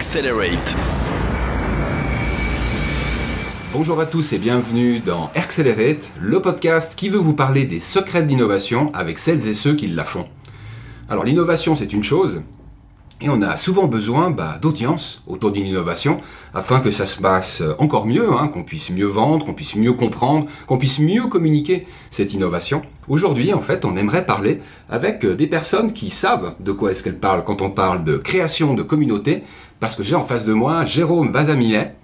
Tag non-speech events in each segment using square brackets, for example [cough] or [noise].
Accelerate. Bonjour à tous et bienvenue dans Accelerate, le podcast qui veut vous parler des secrets de l'innovation avec celles et ceux qui la font. Alors l'innovation c'est une chose, et on a souvent besoin bah, d'audience autour d'une innovation afin que ça se passe encore mieux, hein, qu'on puisse mieux vendre, qu'on puisse mieux comprendre, qu'on puisse mieux communiquer cette innovation. Aujourd'hui, en fait, on aimerait parler avec des personnes qui savent de quoi est-ce qu'elles parlent quand on parle de création de communauté, parce que j'ai en face de moi Jérôme Vazamilet.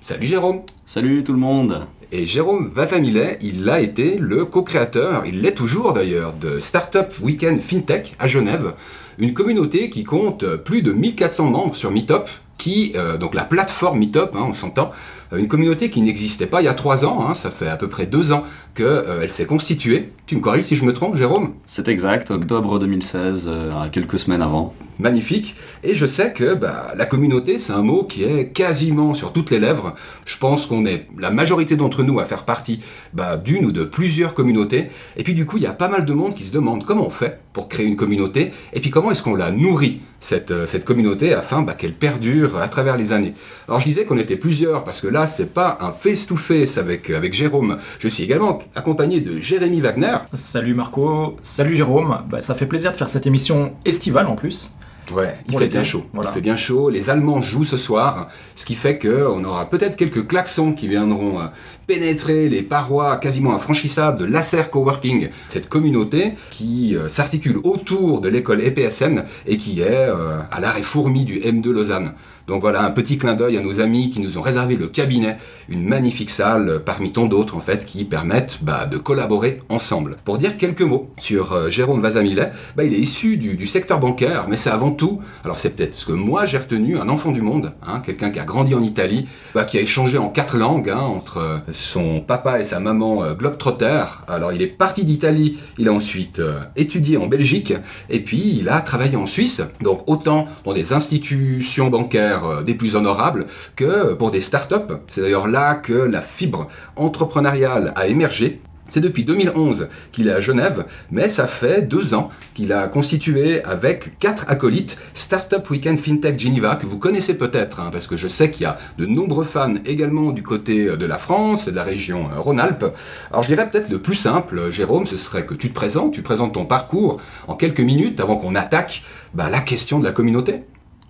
Salut Jérôme Salut tout le monde et Jérôme Vazamilet, il a été le co-créateur, il l'est toujours d'ailleurs, de Startup Weekend FinTech à Genève, une communauté qui compte plus de 1400 membres sur Meetup, qui, euh, donc la plateforme Meetup, hein, on s'entend, une communauté qui n'existait pas il y a trois ans, hein, ça fait à peu près deux ans qu'elle euh, s'est constituée. Tu me corriges si je me trompe, Jérôme? C'est exact, octobre 2016, quelques semaines avant. Magnifique. Et je sais que bah, la communauté, c'est un mot qui est quasiment sur toutes les lèvres. Je pense qu'on est la majorité d'entre nous à faire partie bah, d'une ou de plusieurs communautés. Et puis du coup, il y a pas mal de monde qui se demande comment on fait pour créer une communauté, et puis comment est-ce qu'on la nourrit, cette, euh, cette communauté, afin bah, qu'elle perdure à travers les années. Alors je disais qu'on était plusieurs, parce que là, c'est pas un face-to-face avec, avec Jérôme. Je suis également accompagné de Jérémy Wagner. Salut Marco, salut Jérôme. Bah, ça fait plaisir de faire cette émission estivale en plus. Ouais, il fait bien chaud. Il fait bien chaud. Les Allemands jouent ce soir, ce qui fait qu'on aura peut-être quelques klaxons qui viendront euh, pénétrer les parois quasiment infranchissables de l'Acer Coworking, cette communauté qui euh, s'articule autour de l'école EPSN et qui est euh, à l'arrêt fourmi du M2 Lausanne. Donc voilà, un petit clin d'œil à nos amis qui nous ont réservé le cabinet, une magnifique salle parmi tant d'autres en fait qui permettent bah, de collaborer ensemble. Pour dire quelques mots sur euh, Jérôme Vazamilet, bah, il est issu du, secteur bancaire, mais c'est avant tout, alors c'est peut-être ce que moi j'ai retenu, un enfant du monde, hein, quelqu'un qui a grandi en Italie, bah, qui a échangé en quatre langues hein, entre euh, son papa et sa maman euh, globetrotter. Alors il est parti d'Italie, il a ensuite étudié en Belgique, et puis il a travaillé en Suisse, donc autant dans des institutions bancaires euh, des plus honorables que pour des startups. C'est d'ailleurs là que la fibre entrepreneuriale a émergé. C'est depuis 2011 qu'il est à Genève, mais ça fait deux ans qu'il a constitué avec quatre acolytes Startup Weekend FinTech Geneva, que vous connaissez peut-être, hein, parce que je sais qu'il y a de nombreux fans également du côté de la France et de la région euh, Rhône-Alpes. Alors je dirais peut-être le plus simple, Jérôme, ce serait que tu te présentes, tu présentes ton parcours en quelques minutes avant qu'on attaque bah, la question de la communauté.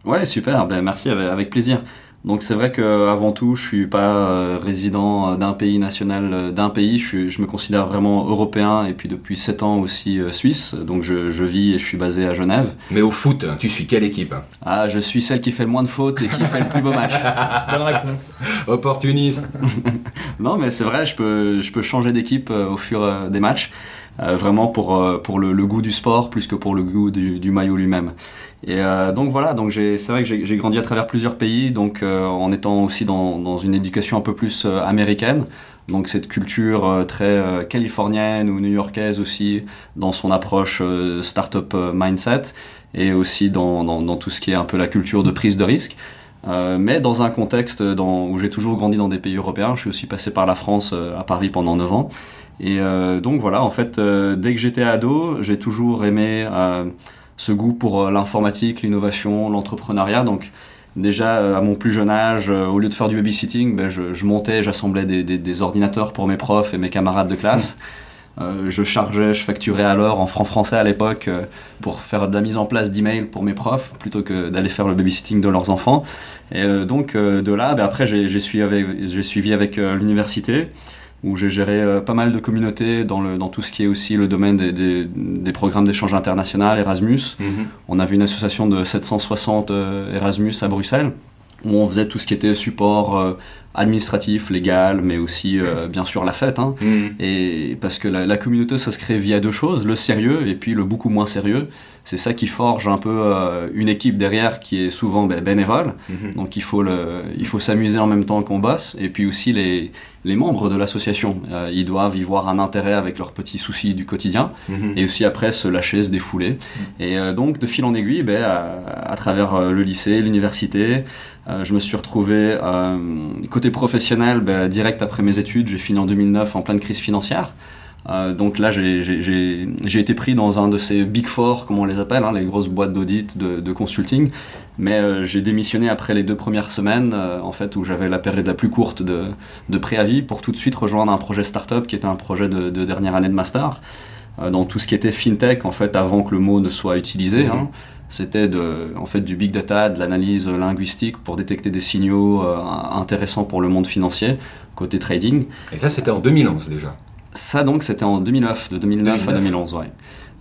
Ouais, super, ben, merci, avec plaisir. Donc c'est vrai que avant tout, je suis pas euh, résident d'un pays national euh, d'un pays, je, je, me considère vraiment européen et puis depuis 7 ans aussi euh, suisse. Donc je, je, vis et je suis basé à Genève. Mais au foot, tu suis quelle équipe Ah, je suis celle qui fait le moins de fautes et qui fait le plus beau match. [laughs] Bonne réponse. Opportuniste. [laughs] non, mais c'est vrai, je peux je peux changer d'équipe au fur des matchs. Vraiment pour, pour le, goût du sport plus que pour le goût du, maillot lui-même. Et euh, donc voilà, donc c'est vrai que j'ai grandi à travers plusieurs pays, donc euh, en étant aussi dans, une éducation un peu plus euh, américaine. Donc cette culture euh, très californienne ou new-yorkaise aussi dans son approche startup mindset et aussi dans, dans, tout ce qui est un peu la culture de prise de risque. mais dans un contexte où j'ai toujours grandi dans des pays européens, je suis aussi passé par la France à Paris pendant 9 ans. Et donc voilà, en fait, dès que j'étais ado, j'ai toujours aimé ce goût pour euh, l'informatique, l'innovation, l'entrepreneuriat. Donc déjà euh, à mon plus jeune âge, euh, au lieu de faire du babysitting, ben, je, je montais, j'assemblais des, des, des, ordinateurs pour mes profs et mes camarades de classe. Euh, je chargeais, je facturais à l'heure en franc français à l'époque pour faire de la mise en place d'emails pour mes profs plutôt que d'aller faire le babysitting de leurs enfants. Et donc de là, ben, après j'ai suivi suivi avec l'université où j'ai géré euh, pas mal de communautés dans, le, dans tout ce qui est aussi le domaine des, des, des programmes d'échange international, Erasmus. Mhm. On avait une association de 760 euh, Erasmus à Bruxelles, où on faisait tout ce qui était support euh, administratif, légal, mais aussi bien sûr la fête. Hein. Mhm. Et parce que la, la, communauté, ça se crée via deux choses, le sérieux et puis le beaucoup moins sérieux c'est ça qui forge un peu euh, une équipe derrière qui est souvent ben, bénévole. Mhm. Donc il faut, le, il faut s'amuser en même temps qu'on bosse. Et puis aussi les, les membres de l'association, euh, ils doivent y voir un intérêt avec leurs petits soucis du quotidien. Mhm. Et aussi après se lâcher, se défouler. Mhm. Et euh, donc de fil en aiguille, ben, à, travers le lycée, l'université, je me suis retrouvé côté professionnel, ben, direct après mes études, j'ai fini en 2009 en pleine crise financière donc là, j'ai été pris dans un de ces Big Four, comme on les appelle, hein, les grosses boîtes d'audit, de, de, consulting. Mais j'ai démissionné après les deux premières semaines, en fait, où j'avais la période la plus courte de, de, préavis, pour tout de suite rejoindre un projet startup qui était un projet de, de dernière année de master. dans tout ce qui était fintech, en fait, avant que le mot ne soit utilisé. Hein. Mm-hmm c'était en fait du big data, de l'analyse linguistique pour détecter des signaux euh, intéressants pour le monde financier, côté trading. Et ça, c'était en 2011 déjà Ça, donc, c'était en 2009, de 2009, à 2011, ouais.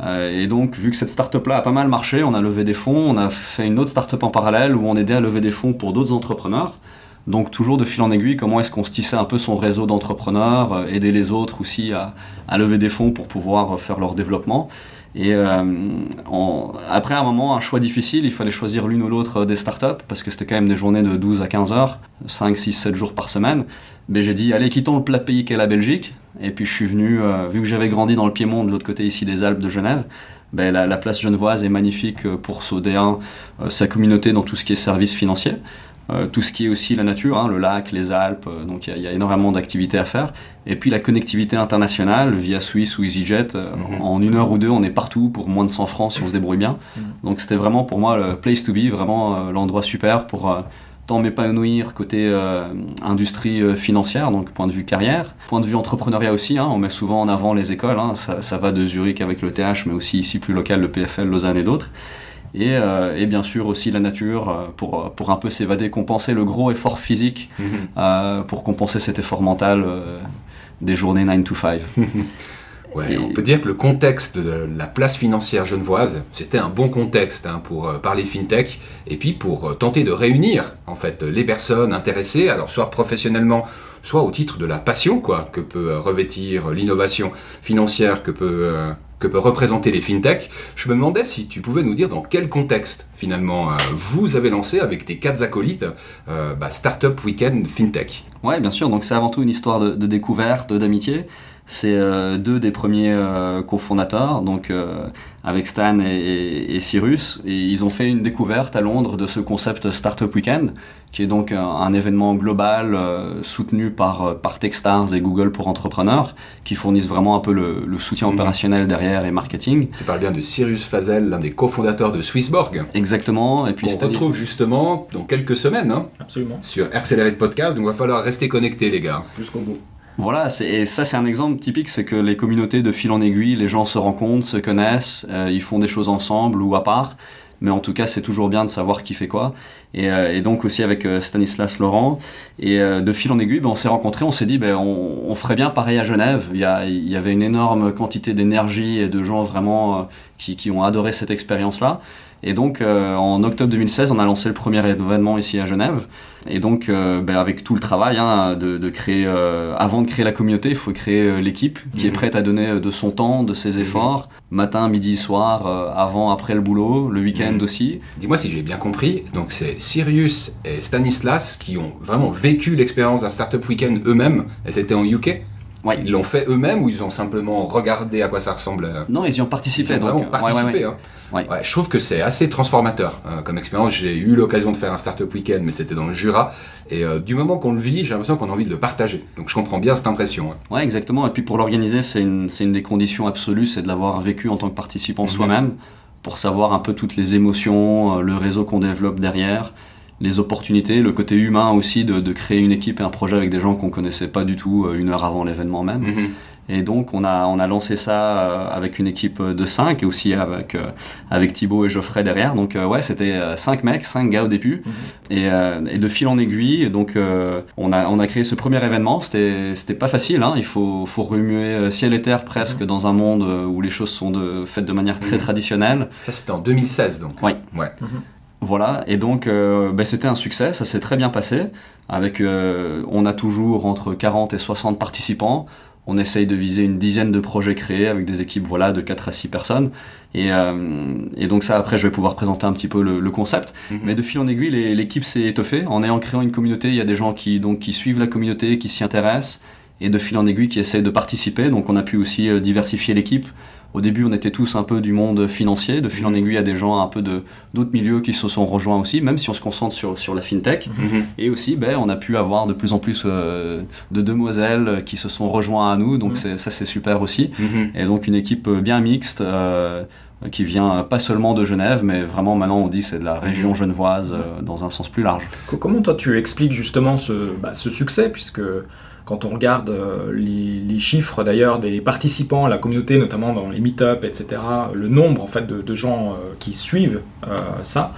Euh, et donc, vu que cette startup-là a pas mal marché, on a levé des fonds, on a fait une autre startup en parallèle où on aidait à lever des fonds pour d'autres entrepreneurs. Donc toujours de fil en aiguille, comment est-ce qu'on se tissait un peu son réseau d'entrepreneurs, euh, aider les autres aussi à, à, lever des fonds pour pouvoir faire leur développement. Et euh, après un moment, un choix difficile, il fallait choisir l'une ou l'autre des startups, parce que c'était quand même des journées de 12 à 15 heures, 5, 6, 7 jours par semaine. Mais j'ai dit, allez, quittons le plat pays qu'est la Belgique. Et puis je suis venu, euh, vu que j'avais grandi dans le Piémont, de l'autre côté ici des Alpes de Genève, ben, la, la, place genevoise est magnifique pour sauder un, euh, sa communauté dans tout ce qui est services financiers. Euh, tout ce qui est aussi la nature, hein, le lac, les Alpes, euh, donc il y, a énormément d'activités à faire. Et puis la connectivité internationale via Swiss ou EasyJet, euh, mhm. en une heure ou deux, on est partout pour moins de 100 francs si on se débrouille bien. Mhm. Donc c'était vraiment pour moi le place to be, vraiment l'endroit super pour tant m'épanouir côté industrie financière, donc point de vue carrière, point de vue entrepreneuriat aussi, hein, on met souvent en avant les écoles, hein, ça, ça, va de Zurich avec le TH, mais aussi ici plus local le PFL, Lausanne et d'autres. Et, euh, et, bien sûr aussi la nature euh, pour, pour un peu s'évader, compenser le gros effort physique mhm. euh, pour compenser cet effort mental des journées 9 to 5. [laughs] Ouais, On peut dire que le contexte de la place financière genevoise, c'était un bon contexte hein, pour parler fintech et puis pour tenter de réunir en fait les personnes intéressées, alors soit professionnellement, soit au titre de la passion quoi que peut revêtir l'innovation financière que peut que peut représenter les fintech. Je me demandais si tu pouvais nous dire dans quel contexte finalement euh, vous avez lancé avec tes quatre acolytes euh, bah, Startup Weekend Fintech. Ouais, bien sûr. Donc c'est avant tout une histoire de, de découverte, d'amitié. C'est euh, deux des premiers cofondateurs, donc avec Stan et, Cyrus, et ils ont fait une découverte à Londres de ce concept Startup Weekend, qui est donc un, événement global euh, soutenu par, euh, par Techstars et Google pour entrepreneurs, qui fournissent vraiment un peu le, soutien mhm. opérationnel derrière et marketing. Tu parles bien de Cyrus Fazel, l'un des cofondateurs de Swissborg. Exactement. Et puis on retrouve justement dans quelques semaines hein, Absolument. sur Accelerate Podcast, donc il va falloir rester connecté les gars. Jusqu'au bout. Voilà, et ça c'est un exemple typique, c'est que les communautés de fil en aiguille, les gens se rencontrent, se connaissent, euh, ils font des choses ensemble ou à part mais en tout cas c'est toujours bien de savoir qui fait quoi. Et, euh, donc aussi avec euh, Stanislas Laurent, et euh, de fil en aiguille, ben, on s'est rencontrés, on s'est dit ben, on, ferait bien pareil à Genève. Il y, il y avait une énorme quantité d'énergie et de gens vraiment qui, qui ont adoré cette expérience-là. Et donc, euh, en octobre 2016, on a lancé le premier événement ici à Genève. Et donc, euh, ben, avec tout le travail hein, de, de, créer, euh, avant de créer la communauté, il faut créer l'équipe qui est mhm. prête à donner de son temps, de ses mhm. efforts, matin, midi, soir, avant, après le boulot, le week-end mhm. aussi. Dis-moi si j'ai bien compris. Donc, c'est Sirius et Stanislas qui ont vraiment vécu l'expérience d'un Startup Weekend eux-mêmes, et c'était en UK Ouais. Ils l'ont fait eux-mêmes ou ils ont simplement regardé à quoi ça ressemble Non, ils y ont participé. Ils ont vraiment participé. Hein. je trouve que c'est assez transformateur euh, comme expérience. J'ai eu l'occasion de faire un startup week-end, mais c'était dans le Jura. Et euh, du moment qu'on le vit, j'ai l'impression qu'on a envie de le partager. Donc je comprends bien cette impression. Hein. Ouais, exactement. Et puis pour l'organiser, c'est une, une, des conditions absolues, c'est de l'avoir vécu en tant que participant mhm. soi-même, pour savoir un peu toutes les émotions, euh, le réseau qu'on développe derrière les opportunités, le côté humain aussi de, de, créer une équipe et un projet avec des gens qu'on connaissait pas du tout euh, une heure avant l'événement même. Mhm. Et donc on a, on a lancé ça euh, avec une équipe de 5 et aussi avec, euh, avec Thibaut et Geoffrey derrière. Donc ouais, c'était 5 mecs, 5 gars au début. Mhm. et, et, de fil en aiguille, donc on, a, on a créé ce premier événement. C'était pas facile, hein. il faut, faut remuer ciel et terre presque mhm. dans un monde où les choses sont de, faites de manière très traditionnelle. Ça c'était en 2016 donc. Oui. Ouais. Voilà, et donc euh, ben, c'était un succès, ça s'est très bien passé. Avec, euh, on a toujours entre 40 et 60 participants. On essaye de viser une dizaine de projets créés avec des équipes voilà, de 4 à 6 personnes. Et, euh, et donc ça, après, je vais pouvoir présenter un petit peu le, concept. Mhm. Mais de fil en aiguille, l'équipe s'est étoffée. En ayant créé une communauté, il y a des gens qui, donc, qui suivent la communauté, qui s'y intéressent, et de fil en aiguille qui essaient de participer. Donc on a pu aussi diversifier l'équipe Au début, on était tous un peu du monde financier. De fil en aiguille, il y a des gens un peu de d'autres milieux qui se sont rejoints aussi, même si on se concentre sur, sur la fintech. Et aussi, ben, on a pu avoir de plus en plus de demoiselles qui se sont rejoints à nous. Donc ça, c'est super aussi. Et donc une équipe bien mixte qui vient pas seulement de Genève, mais vraiment maintenant on dit c'est de la région genevoise euh, dans un sens plus large. Comment toi tu expliques justement ce, bah, ce succès, puisque quand on regarde euh, les, chiffres d'ailleurs des participants la communauté, notamment dans les meet-up, etc., le nombre en fait de, gens euh, qui suivent ça,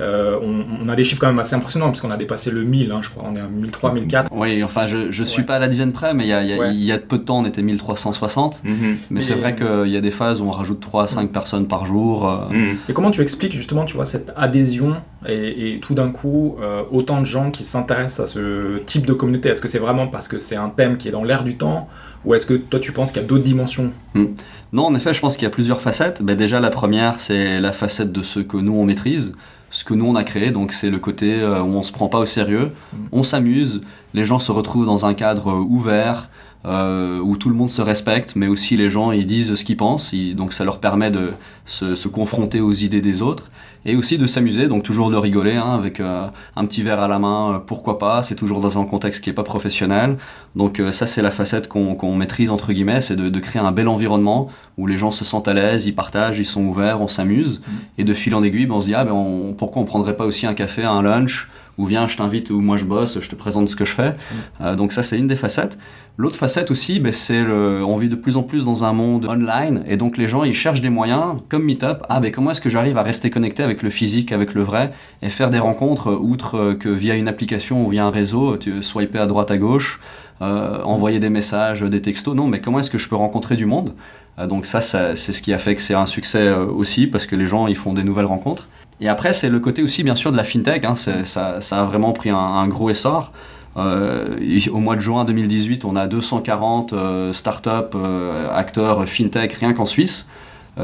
euh, on, a des chiffres quand même assez impressionnants parce qu'on a dépassé le 1000, hein, je crois, on est à 1003, 1004. Oui, enfin, je, ne suis pas à la dizaine près, mais il y a, y a, peu de temps, on était 1360. Mhm. Mais c'est vrai qu'il y a des phases où on rajoute 3 à 5 mhm. personnes par jour. Euh. Mhm. Et comment tu expliques justement, tu vois, cette adhésion et, tout d'un coup, euh, autant de gens qui s'intéressent à ce type de communauté? Est-ce que c'est vraiment parce que c'est un thème qui est dans l'air du temps ou est-ce que toi tu penses qu'il y a d'autres dimensions? Hmm. Non, en effet, je pense qu'il y a plusieurs facettes. Ben, déjà, la première, c'est la facette de ce que nous on maîtrise ce que nous on a créé. Donc c'est le côté euh, où on se prend pas au sérieux, mm. on s'amuse, les gens se retrouvent dans un cadre euh, ouvert. Euh, où tout le monde se respecte, mais aussi les gens ils disent ce qu'ils pensent, donc ça leur permet de se, se, confronter aux idées des autres et aussi de s'amuser, donc toujours de rigoler hein, avec euh, un petit verre à la main, euh, pourquoi pas, c'est toujours dans un contexte qui n'est pas professionnel. Donc euh, ça c'est la facette qu'on maîtrise entre guillemets, c'est de, de, créer un bel environnement où les gens se sentent à l'aise, ils partagent, ils sont ouverts, on s'amuse, mmh. et de fil en aiguille, ben, on se dit ah ben on, pourquoi on prendrait pas aussi un café, un lunch ou viens, je t'invite, ou moi je bosse, je te présente ce que je fais. Mm. Donc ça, c'est une des facettes. L'autre facette aussi, ben, c'est le, on vit de plus en plus dans un monde online, et donc les gens, ils cherchent des moyens, comme Meetup, ah ben comment est-ce que j'arrive à rester connecté avec le physique, avec le vrai, et faire des rencontres, outre que via une application ou via un réseau, tu swiper à droite à gauche, euh, envoyer des messages, des textos, non, mais comment est-ce que je peux rencontrer du monde? Euh, Donc ça, c'est ce qui a fait que c'est un succès aussi, parce que les gens, ils font des nouvelles rencontres. Et après, c'est le côté aussi, bien sûr, de la fintech. Hein, ça, a vraiment pris un, gros essor. Euh, au mois de juin 2018, on a 240 euh, startups, euh, acteurs fintech rien qu'en Suisse.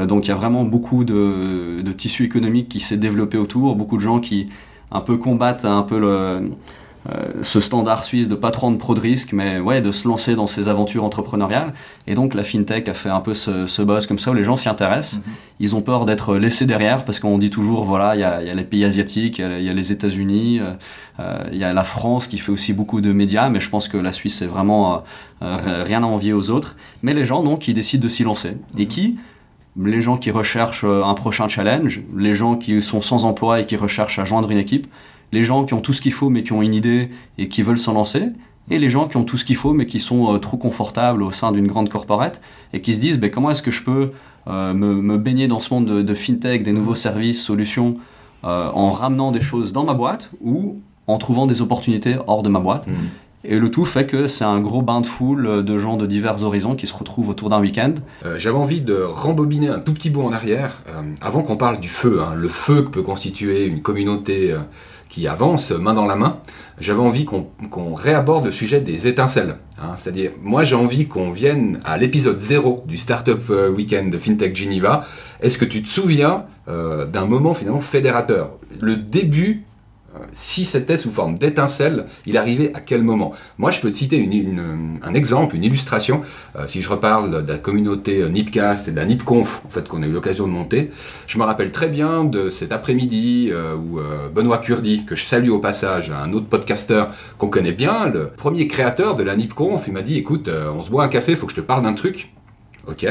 donc il y a vraiment beaucoup de, tissu économique qui s'est développé autour, beaucoup de gens qui un peu combattent un peu le, ce standard suisse de pas trop pro de risque, mais ouais, de se lancer dans ces aventures entrepreneuriales. Et donc la fintech a fait un peu ce, ce buzz comme ça où les gens s'y intéressent. Mhm. Ils ont peur d'être laissés derrière parce qu'on dit toujours, voilà, il y a, y a, les pays asiatiques, il y, a les États-Unis, euh, euh, il y a la France qui fait aussi beaucoup de médias, mais je pense que la Suisse est vraiment rien à envier aux autres. Mais les gens donc qui décident de s'y lancer et mhm. qui? Les gens qui recherchent un prochain challenge, les gens qui sont sans emploi et qui recherchent à joindre une équipe, les gens qui ont tout ce qu'il faut mais qui ont une idée et qui veulent s'en lancer, et les gens qui ont tout ce qu'il faut mais qui sont euh, trop confortables au sein d'une grande corporate et qui se disent ben, comment est-ce que je peux euh, me, baigner dans ce monde de, fintech, des nouveaux services, solutions, euh, en ramenant des choses dans ma boîte ou en trouvant des opportunités hors de ma boîte. Mmh. Et le tout fait que c'est un gros bain de foule de gens de divers horizons qui se retrouvent autour d'un week-end. J'avais envie de rembobiner un tout petit bout en arrière, avant qu'on parle du feu, hein, le feu que peut constituer une communauté qui avance main dans la main, j'avais envie qu'on réaborde le sujet des étincelles. Hein. C'est-à-dire, moi j'ai envie qu'on vienne à l'épisode 0 du Startup euh, Weekend de FinTech Geneva. Est-ce que tu te souviens euh, d'un moment finalement fédérateur? Le début si c'était sous forme d'étincelle, il arrivait à quel moment? Moi, je peux te citer un exemple, une illustration. Euh, si je reparle de la communauté euh, Nipcast et de la Nipconf, en fait, qu'on a eu l'occasion de monter, je me rappelle très bien de cet après-midi euh, où Benoît Curdi, que je salue au passage, un autre podcasteur qu'on connaît bien, le premier créateur de la Nipconf, il m'a dit, écoute, on se boit un café, il faut que je te parle d'un truc. Ok.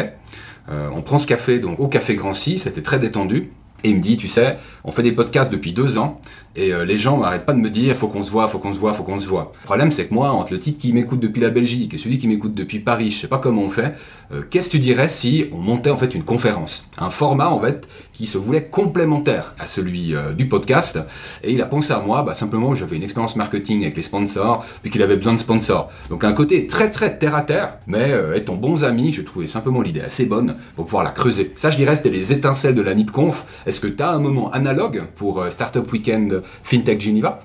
on prend ce café donc au Café Grand c'était très détendu. Et il me dit, tu sais, on fait des podcasts depuis deux ans, et euh, les gens n'arrêtent pas de me dire, faut qu'on se voit, faut qu'on se voit, faut qu'on se voit. Le problème, c'est que moi, entre le type qui m'écoute depuis la Belgique et celui qui m'écoute depuis Paris, je sais pas comment on fait, euh, qu'est-ce que tu dirais si on montait en fait une conférence? Un format, en fait, qui se voulait complémentaire à celui euh, du podcast. Et il a pensé à moi, bah, simplement, j'avais une expérience marketing avec les sponsors, puis qu'il avait besoin de sponsors. Donc un côté très très terre à terre, mais étant bons amis, je trouvais simplement l'idée assez bonne pour pouvoir la creuser. Ça, je dirais, c'était les étincelles de la NIPConf. Est-ce que tu as un moment analogue pour Startup Weekend FinTech Geneva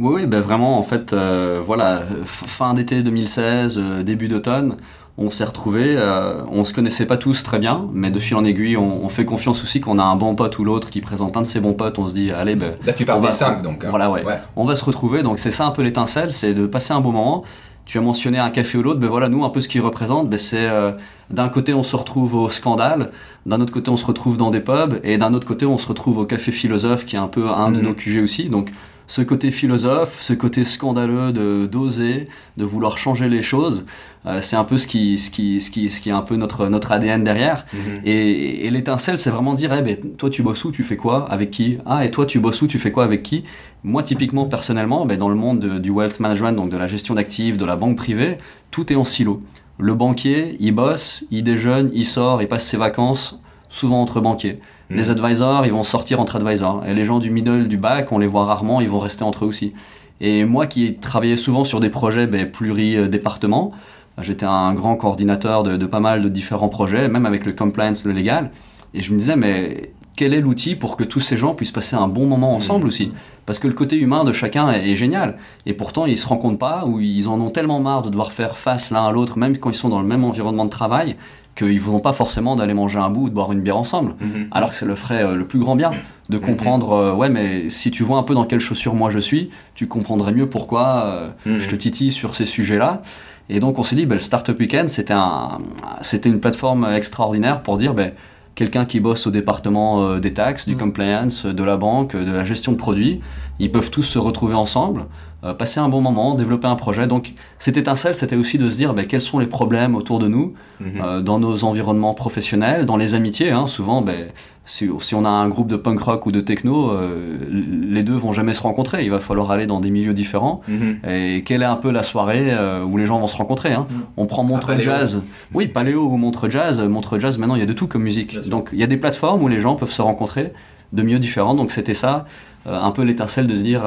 oui, ben vraiment, en fait, euh, voilà, fin d'été 2016, euh, début d'automne, on s'est retrouvés, euh, on se connaissait pas tous très bien, mais de fil en aiguille, on, fait confiance aussi qu'on a un bon pote ou l'autre qui présente un de ses bons potes, on se dit, allez, ben. Là, tu parles des cinq, donc. Hein. Voilà, ouais. On va se retrouver, donc c'est ça un peu l'étincelle, c'est de passer un bon moment tu as mentionné un café ou l'autre, ben voilà, nous, un peu ce qu'ils représentent, ben c'est euh, d'un côté, on se retrouve au scandale, d'un autre côté, on se retrouve dans des pubs, et d'un autre côté, on se retrouve au café philosophe, qui est un peu un de mhm. nos QG aussi. Donc, ce côté philosophe, ce côté scandaleux de d'oser, de vouloir changer les choses, euh, c'est un peu ce qui, ce qui, ce qui, ce qui est un peu notre, notre ADN derrière. Mhm. Et, et l'étincelle, c'est vraiment dire, eh ben, toi tu bosses où, tu fais quoi, avec qui? Ah, et toi tu bosses où, tu fais quoi, avec qui? Moi, typiquement, personnellement, ben, dans le monde du wealth management, donc de la gestion d'actifs, de la banque privée, tout est en silo. Le banquier, il bosse, il déjeune, il sort, il passe ses vacances, souvent entre banquiers. Mm. Les advisors, ils vont sortir entre advisors. Et les gens du middle, du back, on les voit rarement, ils vont rester entre eux aussi. Et moi qui travaillais souvent sur des projets ben, pluri-départements, j'étais un grand coordinateur de, pas mal de différents projets, même avec le compliance, le légal. Et je me disais, mais quel est l'outil pour que tous ces gens puissent passer un bon moment ensemble mm. aussi? Parce que le côté humain de chacun est, génial. Et pourtant, ils se rendent compte pas, ou ils en ont tellement marre de devoir faire face l'un à l'autre, même quand ils sont dans le même environnement de travail, qu'ils ne voudront pas forcément d'aller manger un bout ou de boire une bière ensemble. Mhm. Alors que ça le ferait euh, le plus grand bien de mhm. comprendre, euh, ouais, mais si tu vois un peu dans quelle chaussure moi je suis, tu comprendrais mieux pourquoi euh, mhm. je te titille sur ces sujets-là. Et donc on s'est dit, ben, le Startup Weekend, c'était un, c'était une plateforme extraordinaire pour dire, ben, quelqu'un qui bosse au département des taxes, du compliance, de la banque, de la gestion de produits, ils peuvent tous se retrouver ensemble. Euh, passer un bon moment, développer un projet. Donc cette étincelle, c'était aussi de se dire ben, quels sont les problèmes autour de nous, mhm. euh, dans nos environnements professionnels, dans les amitiés. Hein, souvent, ben, si, si, on a un groupe de punk rock ou de techno, euh, les deux vont jamais se rencontrer. Il va falloir aller dans des milieux différents. Mhm. Et quelle est un peu la soirée où les gens vont se rencontrer hein. Mhm. On prend Montre Jazz. Oui, Paléo ou Montre Jazz. Montre Jazz, maintenant, il y a de tout comme musique. Donc il y a des plateformes où les gens peuvent se rencontrer de milieux différents. Donc c'était ça, un peu l'étincelle de se dire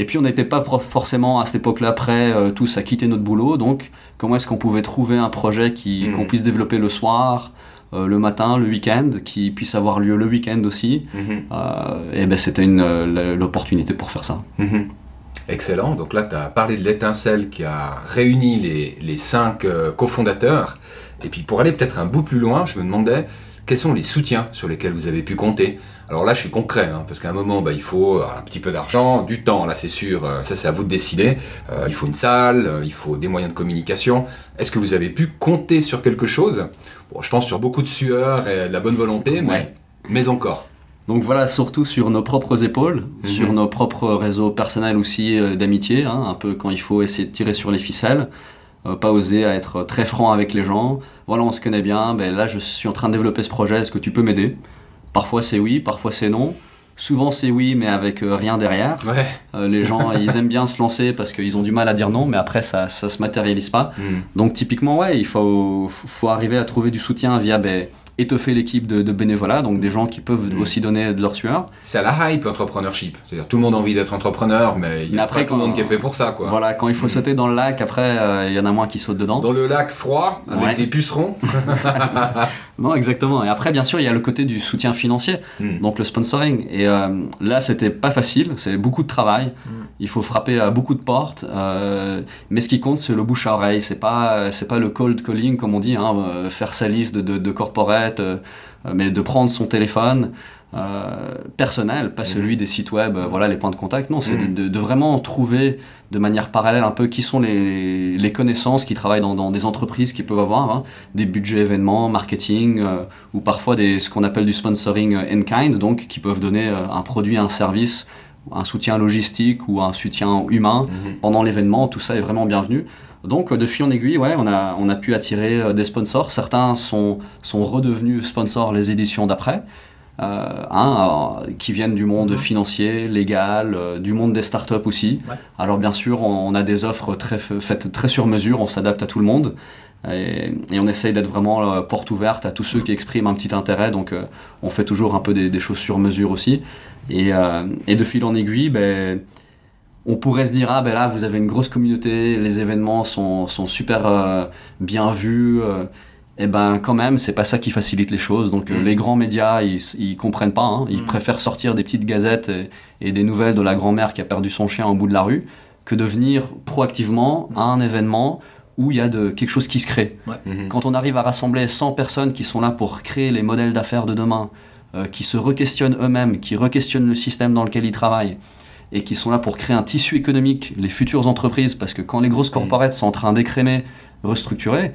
et puis on n'était pas forcément à cette époque-là prêts euh, tous à quitter notre boulot, donc comment est-ce qu'on pouvait trouver un projet qui, mhm. qu'on puisse développer le soir, euh, le matin, le week-end, qui puisse avoir lieu le week-end aussi? Mhm. Euh, et ben c'était l'opportunité pour faire ça. Mhm. Excellent. Donc là, tu as parlé de l'étincelle qui a réuni les, les cinq cofondateurs. Et puis pour aller peut-être un bout plus loin, je me demandais quels sont les soutiens sur lesquels vous avez pu compter? Alors là, je suis concret, hein, parce qu'à un moment, bah, il faut un petit peu d'argent, du temps, là c'est sûr, euh, ça c'est à vous de décider. Euh, il faut une salle, euh, il faut des moyens de communication. Est-ce que vous avez pu compter sur quelque chose? Bon, Je pense sur beaucoup de sueur et de la bonne volonté, mais, mais encore. Donc voilà, surtout sur nos propres épaules, mhm. sur nos propres réseaux personnels aussi d'amitié, hein, un peu quand il faut essayer de tirer sur les ficelles. pas oser à être très franc avec les gens. Voilà, on se connaît bien. Ben là, je suis en train de développer ce projet. Est-ce que tu peux m'aider? Parfois c'est oui, parfois c'est non. Souvent c'est oui, mais avec euh, rien derrière. Euh, les gens, [laughs] ils aiment bien se lancer parce qu'ils ont du mal à dire non, mais après ça, ça se matérialise pas. Hmm. Donc typiquement, ouais, il faut, faut arriver à trouver du soutien via ben, étoffer l'équipe de, bénévolat, donc des gens qui peuvent mm. aussi donner de leur sueur. C'est à la hype l'entrepreneurship. C'est-à-dire tout le monde a envie d'être entrepreneur, mais il y a après, pas tout le monde qui est fait pour ça. Quoi. Voilà, quand il faut mm. sauter dans le lac, après, euh, il y en a moins qui sautent dedans. Dans le lac froid, avec des pucerons. [laughs] [laughs] non, exactement. Et après, bien sûr, il y a le côté du soutien financier, mm. donc le sponsoring. Et euh, là, c'était pas facile, c'est beaucoup de travail. Il faut frapper à beaucoup de portes. Euh, mais ce qui compte, c'est le bouche à oreille. C'est pas, c'est pas le cold calling, comme on dit, hein, faire sa liste de, de, de corporate euh, mais de prendre son téléphone euh, personnel, pas mhm. celui des sites web, euh, voilà les points de contact. Non, c'est de, vraiment trouver de manière parallèle un peu qui sont les, connaissances qui travaillent dans, des entreprises qui peuvent avoir hein, des budgets événements, marketing ou parfois des, ce qu'on appelle du sponsoring in kind, donc qui peuvent donner un produit, un service, un soutien logistique ou un soutien humain mhm. pendant l'événement. Tout ça est vraiment bienvenu. Donc de fil en aiguille, ouais, on a, on a pu attirer euh, des sponsors. Certains sont, sont redevenus sponsors les éditions d'après. Euh, hein, euh, qui viennent du monde mhm. financier, légal, du monde des startups aussi. Alors bien sûr, on, a des offres très, faites très sur mesure, on s'adapte à tout le monde. Et, on essaye d'être vraiment porte ouverte à tous ceux qui expriment un petit intérêt. Donc on fait toujours un peu des, des choses sur mesure aussi. Et, et, de fil en aiguille, ben, on pourrait se dire ah ben là vous avez une grosse communauté, les événements sont, super euh, bien vus. Et euh, eh ben quand même c'est pas ça qui facilite les choses. Donc euh, mm. les grands médias ils, ils comprennent pas, hein. ils mm. préfèrent sortir des petites gazettes et, des nouvelles de la grand-mère qui a perdu son chien au bout de la rue que de venir proactivement à un événement où il y a de, quelque chose qui se crée. Mm-hmm. Quand on arrive à rassembler 100 personnes qui sont là pour créer les modèles d'affaires de demain, qui se requestionnent eux-mêmes, qui requestionnent le système dans lequel ils travaillent, et qui sont là pour créer un tissu économique, les futures entreprises, parce que quand les grosses corporates sont en train d'écrémer, restructurer,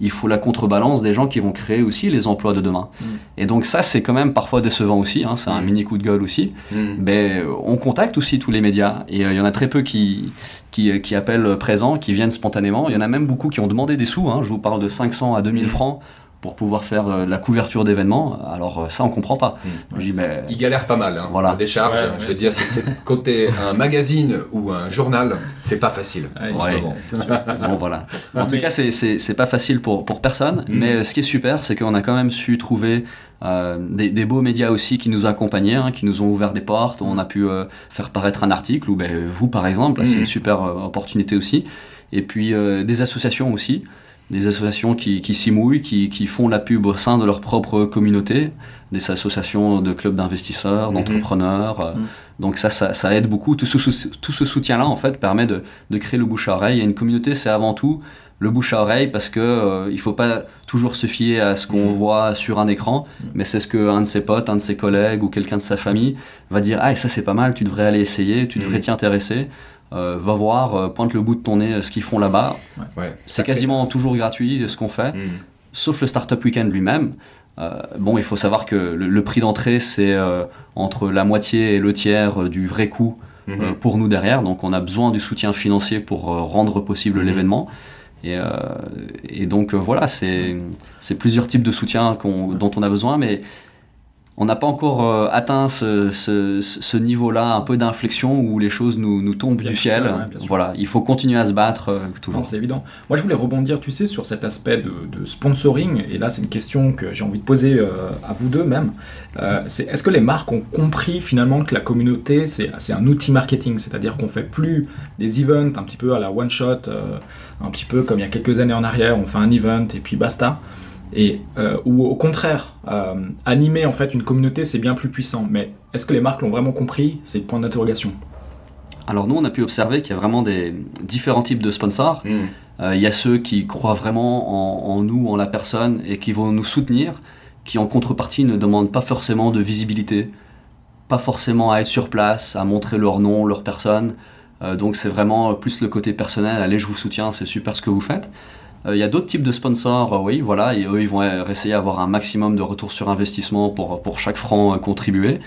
il faut la contrebalance des gens qui vont créer aussi les emplois de demain. Mm. Et donc ça, c'est quand même parfois décevant aussi, hein, c'est un mm. mini coup de gueule aussi. Mm. Mais on contacte aussi tous les médias, et euh, il y en a très peu qui, qui, qui, appellent présent, qui viennent spontanément. Il y en a même beaucoup qui ont demandé des sous, hein. je vous parle de 500 à 2000 francs pour pouvoir faire euh, la couverture d'événements. Alors euh, ça, on comprend pas. Mmh. Dis, mais... Il galère pas mal. Hein, voilà. Des charges. je veux dire, c'est côté un magazine ou un journal, c'est pas facile. Ouais, [laughs] bon, voilà. En tout cas, c'est pas facile pour, pour personne. Mmh. Mais ce qui est super, c'est qu'on a quand même su trouver euh, des, des, beaux médias aussi qui nous ont accompagnés, hein, qui nous ont ouvert des portes. On a pu faire paraître un article, ou ben, vous par exemple, c'est mmh. une super opportunité aussi. Et puis des associations aussi des associations qui, qui s'y mouillent, qui, qui, font la pub au sein de leur propre communauté, des associations de clubs d'investisseurs, mhm. d'entrepreneurs. Euh, mhm. Donc ça, ça, ça, aide beaucoup. Tout ce, tout ce soutien-là, en fait, permet de, de, créer le bouche à oreille. Et une communauté, c'est avant tout le bouche à oreille parce que euh, il faut pas toujours se fier à ce qu'on mhm. voit sur un écran, mais c'est ce que un de ses potes, un de ses collègues ou quelqu'un de sa famille va dire ah ça c'est pas mal, tu devrais aller essayer, tu devrais t'y intéresser. Euh, va voir, euh, pointe le bout de ton nez euh, ce qu'ils font là-bas. C'est quasiment toujours gratuit ce qu'on fait, mm. sauf le Startup Weekend lui-même. bon, il faut savoir que le, prix d'entrée, c'est entre la moitié et le tiers du vrai coût mm-hmm. pour nous derrière. Donc, on a besoin du soutien financier pour rendre possible mm-hmm. l'événement. Et, et, donc, voilà, c'est plusieurs types de soutien dont on a besoin, mais on n'a pas encore euh, atteint ce, niveau-là, un peu d'inflexion où les choses nous, nous tombent du ciel. voilà, il faut continuer à se battre euh, toujours. C'est évident. Moi, je voulais rebondir, tu sais, sur cet aspect de, sponsoring. Et là, c'est une question que j'ai envie de poser euh, à vous deux même. c'est est-ce que les marques ont compris finalement que la communauté, c'est un outil marketing, c'est-à-dire qu'on fait plus des events un petit peu à la one shot, un petit peu comme il y a quelques années en arrière, on fait un event et puis basta et euh, ou au contraire euh, animer en fait une communauté c'est bien plus puissant. Mais est-ce que les marques l'ont vraiment compris? C'est le point d'interrogation. Alors nous on a pu observer qu'il y a vraiment des différents types de sponsors. Hmm. euh, il y a ceux qui croient vraiment en, nous en la personne et qui vont nous soutenir qui en contrepartie ne demandent pas forcément de visibilité pas forcément à être sur place à montrer leur nom leur personne. Donc c'est vraiment plus le côté personnel. Allez je vous soutiens c'est super ce que vous faites il y a d'autres types de sponsors, euh, oui, voilà, et eux, ils vont essayer d'avoir un maximum de retour sur investissement pour, pour chaque franc euh, contribué.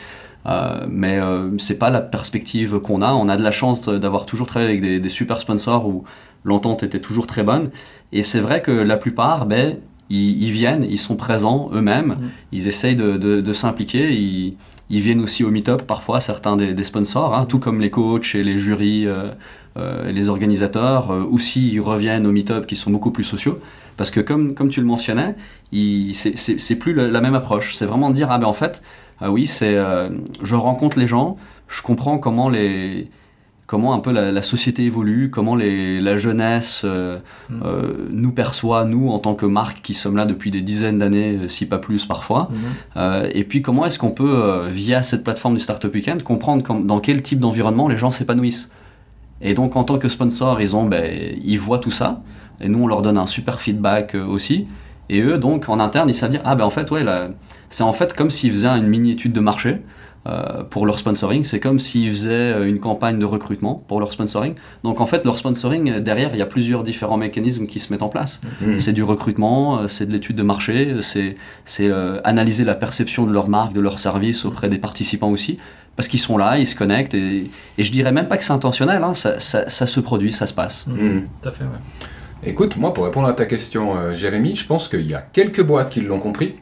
Euh, mais euh, c'est pas la perspective qu'on a. On a de la chance d'avoir toujours travaillé avec des, des super sponsors où l'entente était toujours très bonne. Et c'est vrai que la plupart, ben, ils, ils, viennent, ils sont présents eux-mêmes, mmh. ils essayent de, de, de s'impliquer, ils, ils, viennent aussi au meet-up parfois, certains des, des sponsors, hein, tout comme les coachs et les jurys. Euh, euh, les organisateurs euh, aussi ils reviennent aux meet-up qui sont beaucoup plus sociaux. Parce que comme, comme tu le mentionnais, c'est plus la, même approche. C'est vraiment de dire, ah ben en fait, ah oui, c'est euh, je rencontre les gens, je comprends comment les comment un peu la, société évolue, comment les, la jeunesse mm. nous perçoit, nous, en tant que marque qui sommes là depuis des dizaines d'années, si pas plus parfois. Mm-hmm. et puis comment est-ce qu'on peut, via cette plateforme du Startup Weekend, comprendre dans quel type d'environnement les gens s'épanouissent. Et donc en tant que sponsor, ils ont, ben, ils voient tout ça. Et nous, on leur donne un super feedback euh, aussi. Et eux, donc en interne, ils savent dire ah ben en fait ouais, c'est en fait comme s'ils faisaient une mini étude de marché. Euh, pour leur sponsoring, c'est comme s'ils faisaient euh, une campagne de recrutement pour leur sponsoring. Donc en fait, leur sponsoring, derrière, il y a plusieurs différents mécanismes qui se mettent en place. Mmh. C'est du recrutement, c'est de l'étude de marché, c'est analyser la perception de leur marque, de leur service auprès des participants aussi parce qu'ils sont là, ils se connectent, et, et je dirais même pas que c'est intentionnel, hein, ça, ça, ça, se produit, ça se passe. Mmh. Mmh. Tout à fait, ouais. Écoute, moi, pour répondre à ta question, euh, Jérémy, je pense qu'il y a quelques boîtes qui l'ont compris,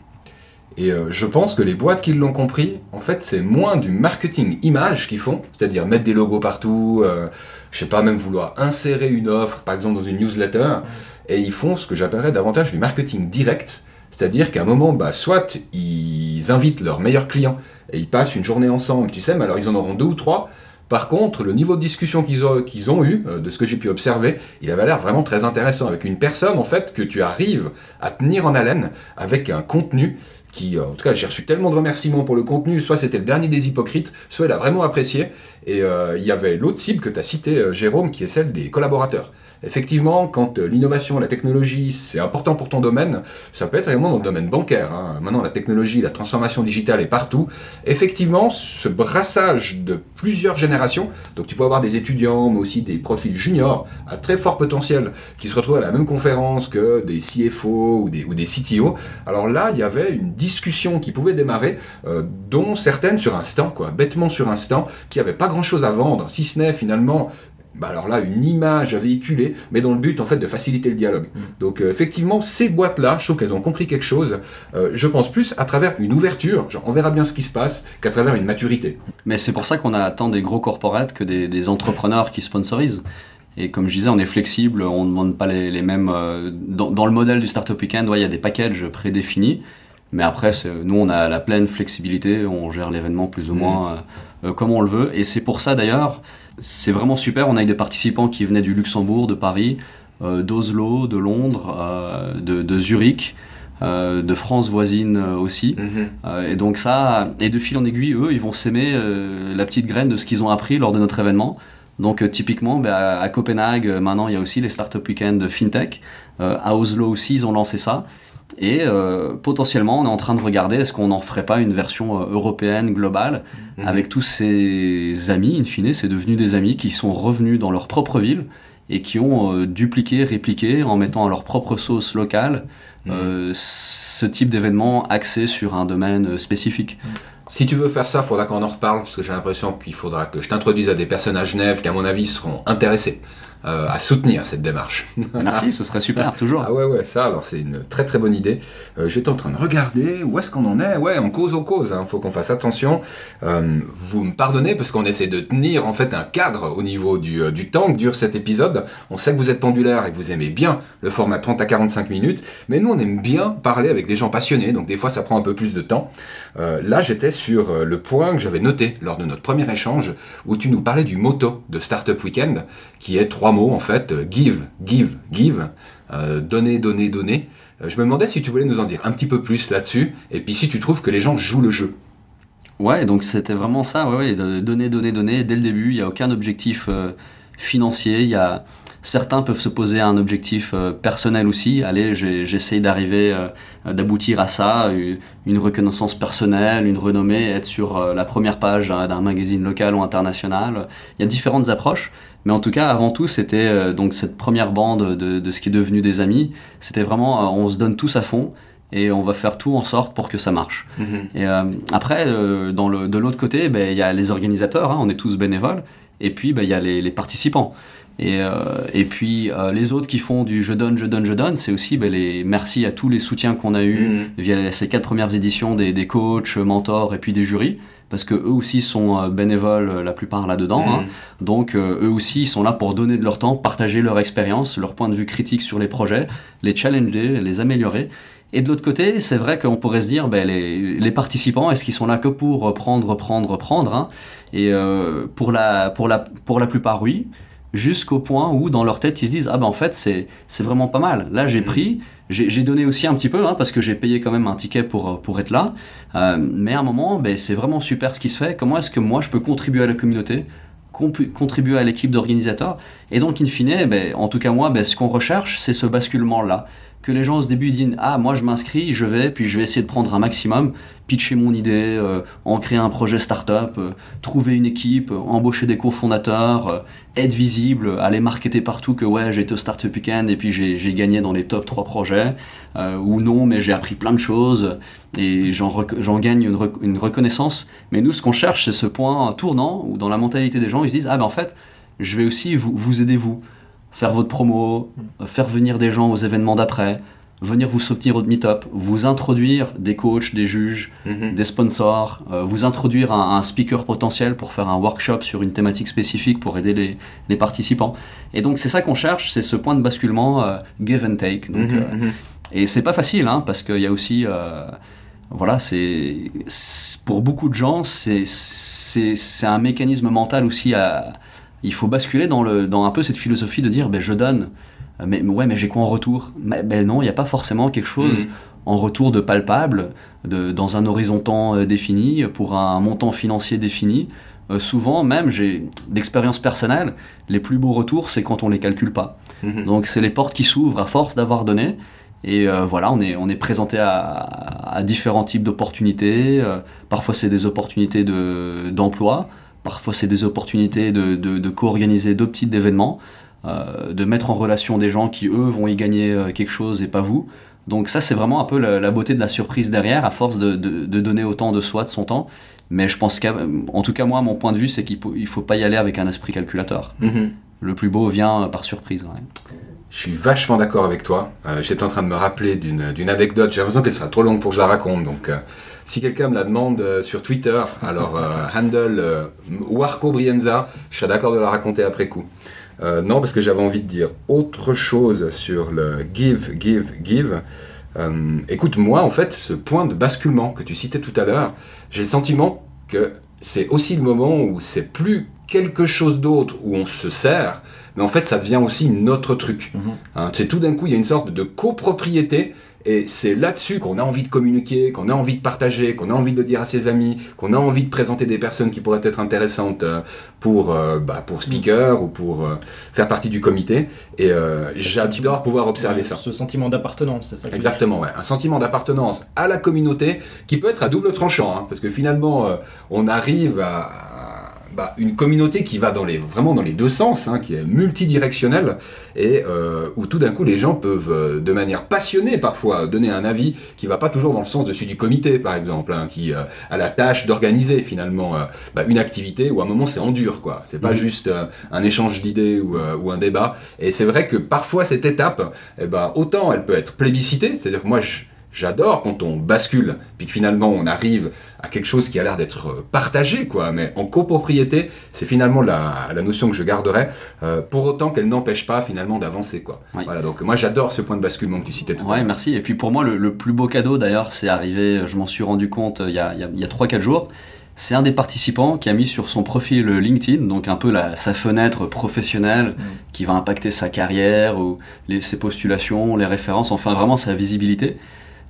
et euh, je pense que les boîtes qui l'ont compris, en fait, c'est moins du marketing image qu'ils font, c'est-à-dire mettre des logos partout, euh, je sais pas, même vouloir insérer une offre, par exemple, dans une newsletter, mmh. et ils font ce que j'appellerais davantage du marketing direct, c'est-à-dire qu'à un moment, bah, soit ils invitent leurs meilleurs clients, et ils passent une journée ensemble, tu sais, mais alors ils en auront deux ou trois. Par contre, le niveau de discussion qu'ils ont, ont eu, euh, de ce que j'ai pu observer, il avait l'air vraiment très intéressant, avec une personne en fait que tu arrives à tenir en haleine avec un contenu qui, euh, en tout cas, j'ai reçu tellement de remerciements pour le contenu, soit c'était le dernier des hypocrites, soit il a vraiment apprécié. Et euh, il y avait l'autre cible que tu as cité, Jérôme, qui est celle des collaborateurs. Effectivement, quand euh, l'innovation, la technologie, c'est important pour ton domaine, ça peut être également dans le domaine bancaire. Hein. Maintenant, la technologie, la transformation digitale est partout. Effectivement, ce brassage de plusieurs générations, donc tu peux avoir des étudiants, mais aussi des profils juniors à très fort potentiel qui se retrouvent à la même conférence que des CFO ou des, CTO. Alors là, il y avait une discussion qui pouvait démarrer, euh, dont certaines sur un stand, quoi, bêtement sur un stand, qui n'avaient pas grand-chose à vendre, si ce n'est finalement bah alors là, une image à véhiculer, mais dans le but en fait de faciliter le dialogue. Mm. Donc euh, effectivement, ces boîtes-là, je trouve qu'elles ont compris quelque chose. Euh, je pense plus à travers une ouverture, genre on verra bien ce qui se passe, qu'à travers une maturité. Mais c'est pour ça qu'on a tant des gros corporates que des, entrepreneurs qui sponsorisent. Et comme je disais, on est flexible, on ne demande pas les, mêmes. Euh, dans, le modèle du Startup Weekend, il y a des packages prédéfinis, mais après, nous, on a la pleine flexibilité, on gère l'événement plus ou mm. moins comme on le veut. Et c'est pour ça d'ailleurs c'est vraiment super. On a eu des participants qui venaient du Luxembourg, de Paris, euh, d'Oslo, de Londres, euh, de, Zurich. Euh, de France voisine aussi. Mhm. et donc ça, et de fil en aiguille, eux, ils vont s'aimer la petite graine de ce qu'ils ont appris lors de notre événement. Donc typiquement, bah, à Copenhague, maintenant, il y a aussi les Startup Weekend FinTech. à Oslo aussi, ils ont lancé ça. Et euh, potentiellement, on est en train de regarder est-ce qu'on n'en ferait pas une version euh, européenne, globale, mhm. avec tous ces amis, in fine, c'est devenu des amis qui sont revenus dans leur propre ville et qui ont euh, dupliqué, répliqué, en mettant à leur propre sauce locale, mhm. ce type d'événement axé sur un domaine spécifique. Si tu veux faire ça, il faudra qu'on en reparle, parce que j'ai l'impression qu'il faudra que je t'introduise à des personnages neufs qui, à mon avis, seront intéressés euh, à soutenir cette démarche. [laughs] Merci, ce serait super, toujours. Ah ouais, ouais, ça, alors c'est une très très bonne idée. Euh, J'étais en train de regarder où est-ce qu'on en est. Ouais, on cause, on cause, il hein. faut qu'on fasse attention. Euh, vous me pardonnez parce qu'on essaie de tenir en fait un cadre au niveau du, euh, du temps que dure cet épisode. On sait que vous êtes pendulaire et que vous aimez bien le format 30 à 45 minutes, mais nous on aime bien parler avec des gens passionnés, donc des fois ça prend un peu plus de temps. Là, j'étais sur le point que j'avais noté lors de notre premier échange où tu nous parlais du motto de Startup Weekend, qui est trois mots en fait euh, give, give, give, donner, donner, donner. je me demandais si tu voulais nous en dire un petit peu plus là-dessus, et puis si tu trouves que les gens jouent le jeu. Ouais, donc c'était vraiment ça, donner, donner, donner dès le début. Il n'y a aucun objectif financier. Y a Certains peuvent se poser un objectif euh, personnel aussi. Allez, j'essaie d'arriver, euh, d'aboutir à ça, une reconnaissance personnelle, une renommée, être sur euh, la première page d'un magazine local ou international. Il y a différentes approches. Mais en tout cas, avant tout, c'était donc cette première bande de, ce qui est devenu des amis. C'était vraiment, on se donne tous à fond et on va faire tout en sorte pour que ça marche. Mm-hmm. Et après, dans le, de l'autre côté, ben, il y a les organisateurs, hein, on est tous bénévoles, et puis ben, il y a les, les participants. Et, euh, et puis euh, les autres qui font du je donne, je donne, je donne, c'est aussi ben, les merci à tous les soutiens qu'on a eu mm. via ces quatre premières éditions des, des, coachs, mentors et puis des jurys. Parce que eux aussi sont euh, bénévoles la plupart là-dedans, hein. mm. donc eux aussi ils sont là pour donner de leur temps, partager leur expérience, leur point de vue critique sur les projets, les challenger, les améliorer. Et de l'autre côté, c'est vrai qu'on pourrait se dire, ben, les, les participants, est-ce qu'ils sont là que pour prendre, prendre, prendre hein Et euh, pour, la, pour, la, pour la plupart, oui jusqu'au point où dans leur tête ils se disent ah ben en fait c'est c'est vraiment pas mal. Là j'ai mm. pris j'ai donné aussi un petit peu hein, parce que j'ai payé quand même un ticket pour pour être là. Euh, mais à un moment ben, c'est vraiment super ce qui se fait. Comment est-ce que moi je peux contribuer à la communauté contribuer à l'équipe d'organisateurs? Et donc in fine ben, en tout cas moi ben, ce qu'on recherche c'est ce basculement là que les gens au début disent ah moi je m'inscris je vais puis je vais essayer de prendre un maximum pitcher mon idée euh, en créer un projet startup euh, trouver une équipe embaucher des cofondateurs euh, être visible aller marketer partout que ouais j'ai été au startup weekend et puis j'ai gagné dans les top 3 projets ou non mais j'ai appris plein de choses et j'en gagne une, une, reconnaissance. Mais nous ce qu'on cherche c'est ce point tournant où dans la mentalité des gens ils se disent ah ben en fait je vais aussi vous, vous aider vous faire votre promo, faire venir des gens aux événements d'après, venir vous soutenir au meet-up, vous introduire des coachs, des juges, mhm. des sponsors, euh, vous introduire un, speaker potentiel pour faire un workshop sur une thématique spécifique pour aider les, les participants. Et donc c'est ça qu'on cherche, c'est ce point de basculement euh, give and take. Donc, mhm, euh, mhm. Et c'est pas facile, hein, parce qu'il y a aussi... voilà, c'est pour beaucoup de gens, c'est un mécanisme mental aussi à, il faut basculer dans, le, dans un peu cette philosophie de dire ben, je donne, mais ouais, mais j'ai quoi en retour? Mais, Ben non, il n'y a pas forcément quelque chose mhm. en retour de palpable, de, dans un horizon temps euh, défini, pour un montant financier défini. souvent, même, j'ai d'expérience personnelle, les plus beaux retours, c'est quand on les calcule pas. Mhm. Donc c'est les portes qui s'ouvrent à force d'avoir donné. Et voilà, on est, on est présenté à, différents types d'opportunités. parfois, c'est des opportunités d'emploi. Parfois, c'est des opportunités de, de, de co-organiser d'autres types d'événements. Euh, de mettre en relation des gens qui, eux, vont y gagner euh, quelque chose et pas vous. Donc ça, c'est vraiment un peu la, beauté de la surprise derrière, à force de, donner autant de soi, de son temps. Mais je pense qu'en tout cas, moi, mon point de vue, c'est qu'il ne faut, pas y aller avec un esprit calculateur. Mhm. Le plus beau vient par surprise. Je suis vachement d'accord avec toi. J'étais en train de me rappeler d'une anecdote. J'ai l'impression qu'elle sera trop longue pour que je la raconte. Donc, si quelqu'un me la demande sur Twitter, alors [laughs] handle Warco Brienza, je serai d'accord de la raconter après coup. Euh, non, parce que j'avais envie de dire autre chose sur le give, give, give. Euh, écoute, moi, en fait, ce point de basculement que tu citais tout à l'heure, j'ai le sentiment que c'est aussi le moment où c'est plus quelque chose d'autre où on se sert, mais en fait, ça devient aussi notre truc. Mhm. Hein, c'est tout d'un coup, il y a une sorte de copropriété et c'est là-dessus qu'on a envie de communiquer, qu'on a envie de partager, qu'on a envie de dire à ses amis, qu'on a envie de présenter des personnes qui pourraient être intéressantes euh, pour, euh, bah, pour speaker ou pour euh, faire partie du comité. Et j'adore pouvoir observer ça. Ce sentiment d'appartenance, c'est ça Exactement, ouais. Un sentiment d'appartenance à la communauté qui peut être à double tranchant, hein, parce que finalement, on arrive à bah, une communauté qui va dans les, vraiment dans les deux sens, hein, qui est multidirectionnelle, et euh, où tout d'un coup les gens peuvent, euh, de manière passionnée parfois, donner un avis qui va pas toujours dans le sens de celui du comité, par exemple, hein, qui euh, a la tâche d'organiser finalement bah, une activité où à un moment c'est en dur, quoi. C'est pas mmh. juste un échange d'idées ou, ou, un débat. Et c'est vrai que parfois cette étape, eh ben, autant elle peut être plébiscitée, c'est-à-dire que moi je J'adore quand on bascule, puis que finalement on arrive à quelque chose qui a l'air d'être euh, partagé, quoi. Mais en copropriété, c'est finalement la, notion que je garderai, euh, pour autant qu'elle n'empêche pas finalement d'avancer, quoi. Voilà. Donc moi j'adore ce point de basculement que tu citais tout à l'heure. merci. Et puis pour moi le, plus beau cadeau d'ailleurs, c'est arrivé, je m'en suis rendu compte euh, il y a, il y a 3-4 jours. C'est un des participants qui a mis sur son profil LinkedIn, donc un peu la, sa fenêtre professionnelle mm. qui va impacter sa carrière ou les, ses postulations, les références, enfin vraiment sa visibilité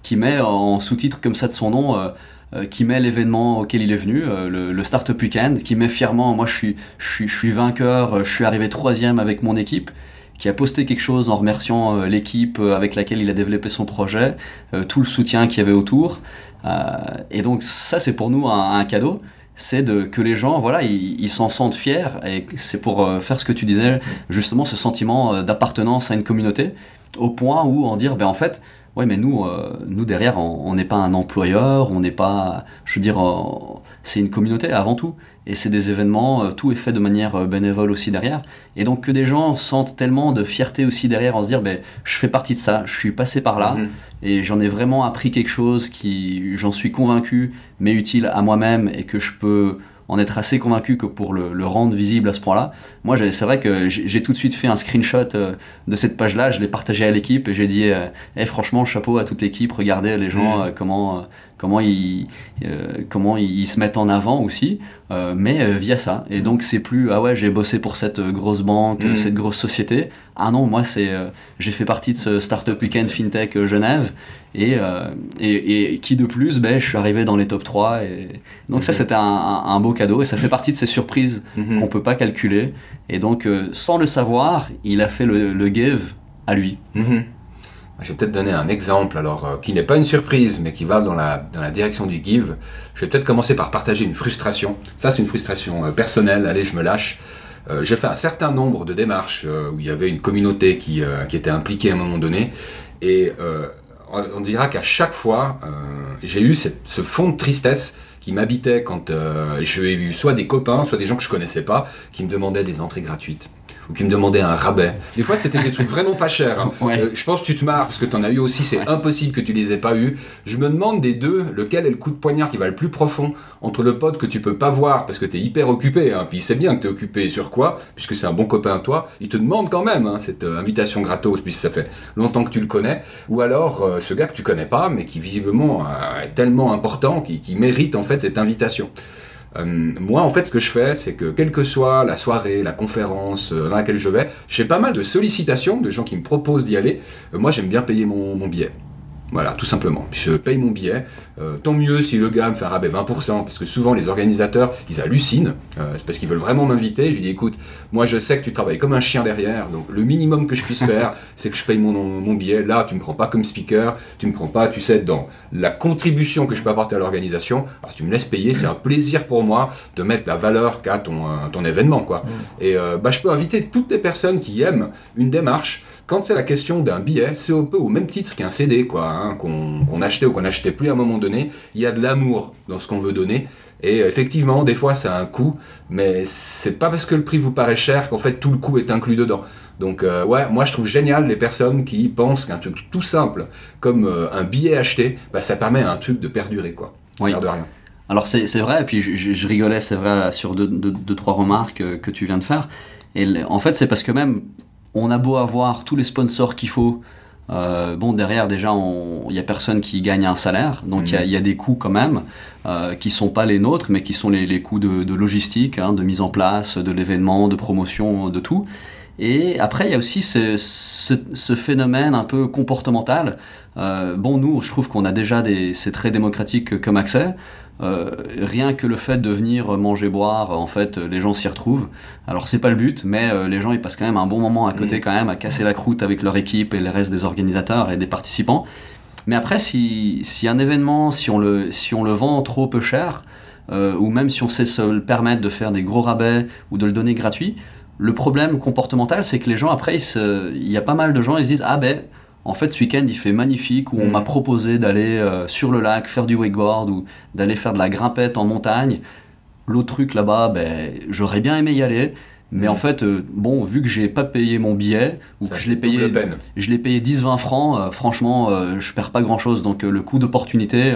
qui met en sous-titre comme ça de son nom, euh, euh, qui met l'événement auquel il est venu, euh, le, Startup Weekend, qui met fièrement, moi je suis, je suis, je suis vainqueur, je suis arrivé troisième avec mon équipe, qui a posté quelque chose en remerciant l'équipe avec laquelle il a développé son projet, tout le soutien qu'il y avait autour. et donc ça c'est pour nous un, cadeau c'est que les gens voilà ils s'en sentent fiers et c'est pour faire ce que tu disais justement ce sentiment d'appartenance à une communauté au point où en dire ben en fait Ouais, mais nous, euh, nous derrière, on n'est pas un employeur, on n'est pas, je veux dire, euh, c'est une communauté avant tout. Et c'est des événements, euh, tout est fait de manière bénévole aussi derrière. Et donc que des gens sentent tellement de fierté aussi derrière en se dire, ben, je fais partie de ça, je suis passé par là, mhm. et j'en ai vraiment appris quelque chose qui, j'en suis convaincu, mais utile à moi-même et que je peux en être assez convaincu que pour le, rendre visible à ce point-là. Moi, c'est vrai que j'ai tout de suite fait un screenshot euh, de cette page-là, je l'ai partagé à l'équipe et j'ai dit, eh, eh, franchement, chapeau à toute l'équipe, regardez les gens, mmh. euh, comment comment ils, euh, comment ils, se mettent en avant aussi, euh, mais euh, via ça. Et donc c'est plus ah ouais j'ai bossé pour cette grosse banque, mm. cette grosse société. Ah non moi c'est j'ai fait partie de ce startup weekend fintech Genève et, et, et, qui de plus ben je suis arrivé dans les top 3 et donc ça mm-hmm. c'était un, un, beau cadeau et ça fait partie de ces surprises mm-hmm. qu'on peut pas calculer et donc sans le savoir il a fait le, le give à lui. Mm-hmm. Je vais peut-être donner un exemple, alors euh, qui n'est pas une surprise, mais qui va dans la, dans la direction du give. Je vais peut-être commencer par partager une frustration. Ça, c'est une frustration euh, personnelle. Allez, je me lâche. Euh, j'ai fait un certain nombre de démarches où il y avait une communauté qui, qui, était impliquée à un moment donné. Et on, dira qu'à chaque fois, j'ai eu ce fond de tristesse qui m'habitait quand j'ai eu soit des copains, soit des gens que je connaissais pas, qui me demandaient des entrées gratuites ou qui me demandaient un rabais. Des fois, c'était des trucs vraiment pas chers. Hein. Euh, je pense que tu te marres parce que tu en as eu aussi, c'est impossible que tu les aies pas eu. Je me demande des deux, lequel est le coup de poignard qui va le plus profond entre le pote que tu peux pas voir parce que tu es hyper occupé, hein, puis il sait bien que tu es occupé sur quoi, puisque c'est un bon copain à toi, il te demande quand même hein, cette euh, invitation gratos, puisque ça fait longtemps que tu le connais, ou alors euh, ce gars que tu connais pas, mais qui visiblement est tellement important, qui, qui mérite en fait cette invitation. Euh, moi, en fait, ce que je fais, c'est que quelle que soit la soirée, la conférence euh, dans laquelle je vais, j'ai pas mal de sollicitations de gens qui me proposent d'y aller. Euh, moi, j'aime bien payer mon, billet. Voilà, tout simplement. Je paye mon billet. Euh, tant mieux si le gars me fait un rabais 20%, parce que souvent les organisateurs, ils hallucinent, euh, c'est parce qu'ils veulent vraiment m'inviter. Je lui dis, écoute, moi je sais que tu travailles comme un chien derrière, donc le minimum que je puisse faire, [laughs] c'est que je paye mon, mon billet. Là, tu me prends pas comme speaker, tu me prends pas, tu sais, dans la contribution que je peux apporter à l'organisation. Alors tu me laisses payer, c'est un plaisir pour moi de mettre la valeur qu'a ton, euh, ton événement, quoi. Mm. Et bah, je peux inviter toutes les personnes qui aiment une démarche quand c'est la question d'un billet, c'est un peu au même titre qu'un CD, quoi, hein, qu'on achetait ou qu'on n'achetait plus à un moment donné. Il y a de l'amour dans ce qu'on veut donner. Et effectivement, des fois, ça a un coût, mais c'est pas parce que le prix vous paraît cher qu'en fait tout le coût est inclus dedans. Donc euh, ouais, moi je trouve génial les personnes qui pensent qu'un truc tout simple comme euh, un billet acheté, bah, ça permet à un truc de perdurer quoi. Oui. de rien. Alors c'est vrai, et puis je, rigolais, c'est vrai, sur deux, deux, trois remarques euh, que tu viens de faire. Et en fait, c'est parce que même on a beau avoir tous les sponsors qu'il faut, euh, bon, derrière, déjà, il n'y a personne qui gagne un salaire, donc il y, a des coûts quand même, euh, qui sont pas les nôtres, mais qui sont les, coûts de, logistique, hein, de mise en place, de l'événement, de promotion, de tout. Et après, il y a aussi ce, phénomène un peu comportemental. Euh, bon, nous, je trouve qu'on a déjà des, c'est très démocratique comme accès. Euh, rien que le fait de venir manger boire en fait les gens s'y retrouvent alors c'est pas le but mais euh, les gens ils passent quand même un bon moment à côté mm. quand même à casser la croûte avec leur équipe et le reste des organisateurs et des participants mais après si, si un événement si on le si on le vend trop peu cher euh, ou même si on sait se le permettre de faire des gros rabais ou de le donner gratuit le problème comportemental c'est que les gens après il y a pas mal de gens ils se disent ah ben en fait, ce week-end, il fait magnifique, où on mm. m'a proposé d'aller euh, sur le lac faire du wakeboard ou d'aller faire de la grimpette en montagne. L'autre truc là-bas, ben, j'aurais bien aimé y aller, mais mm. en fait, euh, bon, vu que j'ai pas payé mon billet, ou que je l'ai payé, je l'ai payé 10-20 francs, euh, franchement, je perds pas grand-chose. Donc le coût d'opportunité,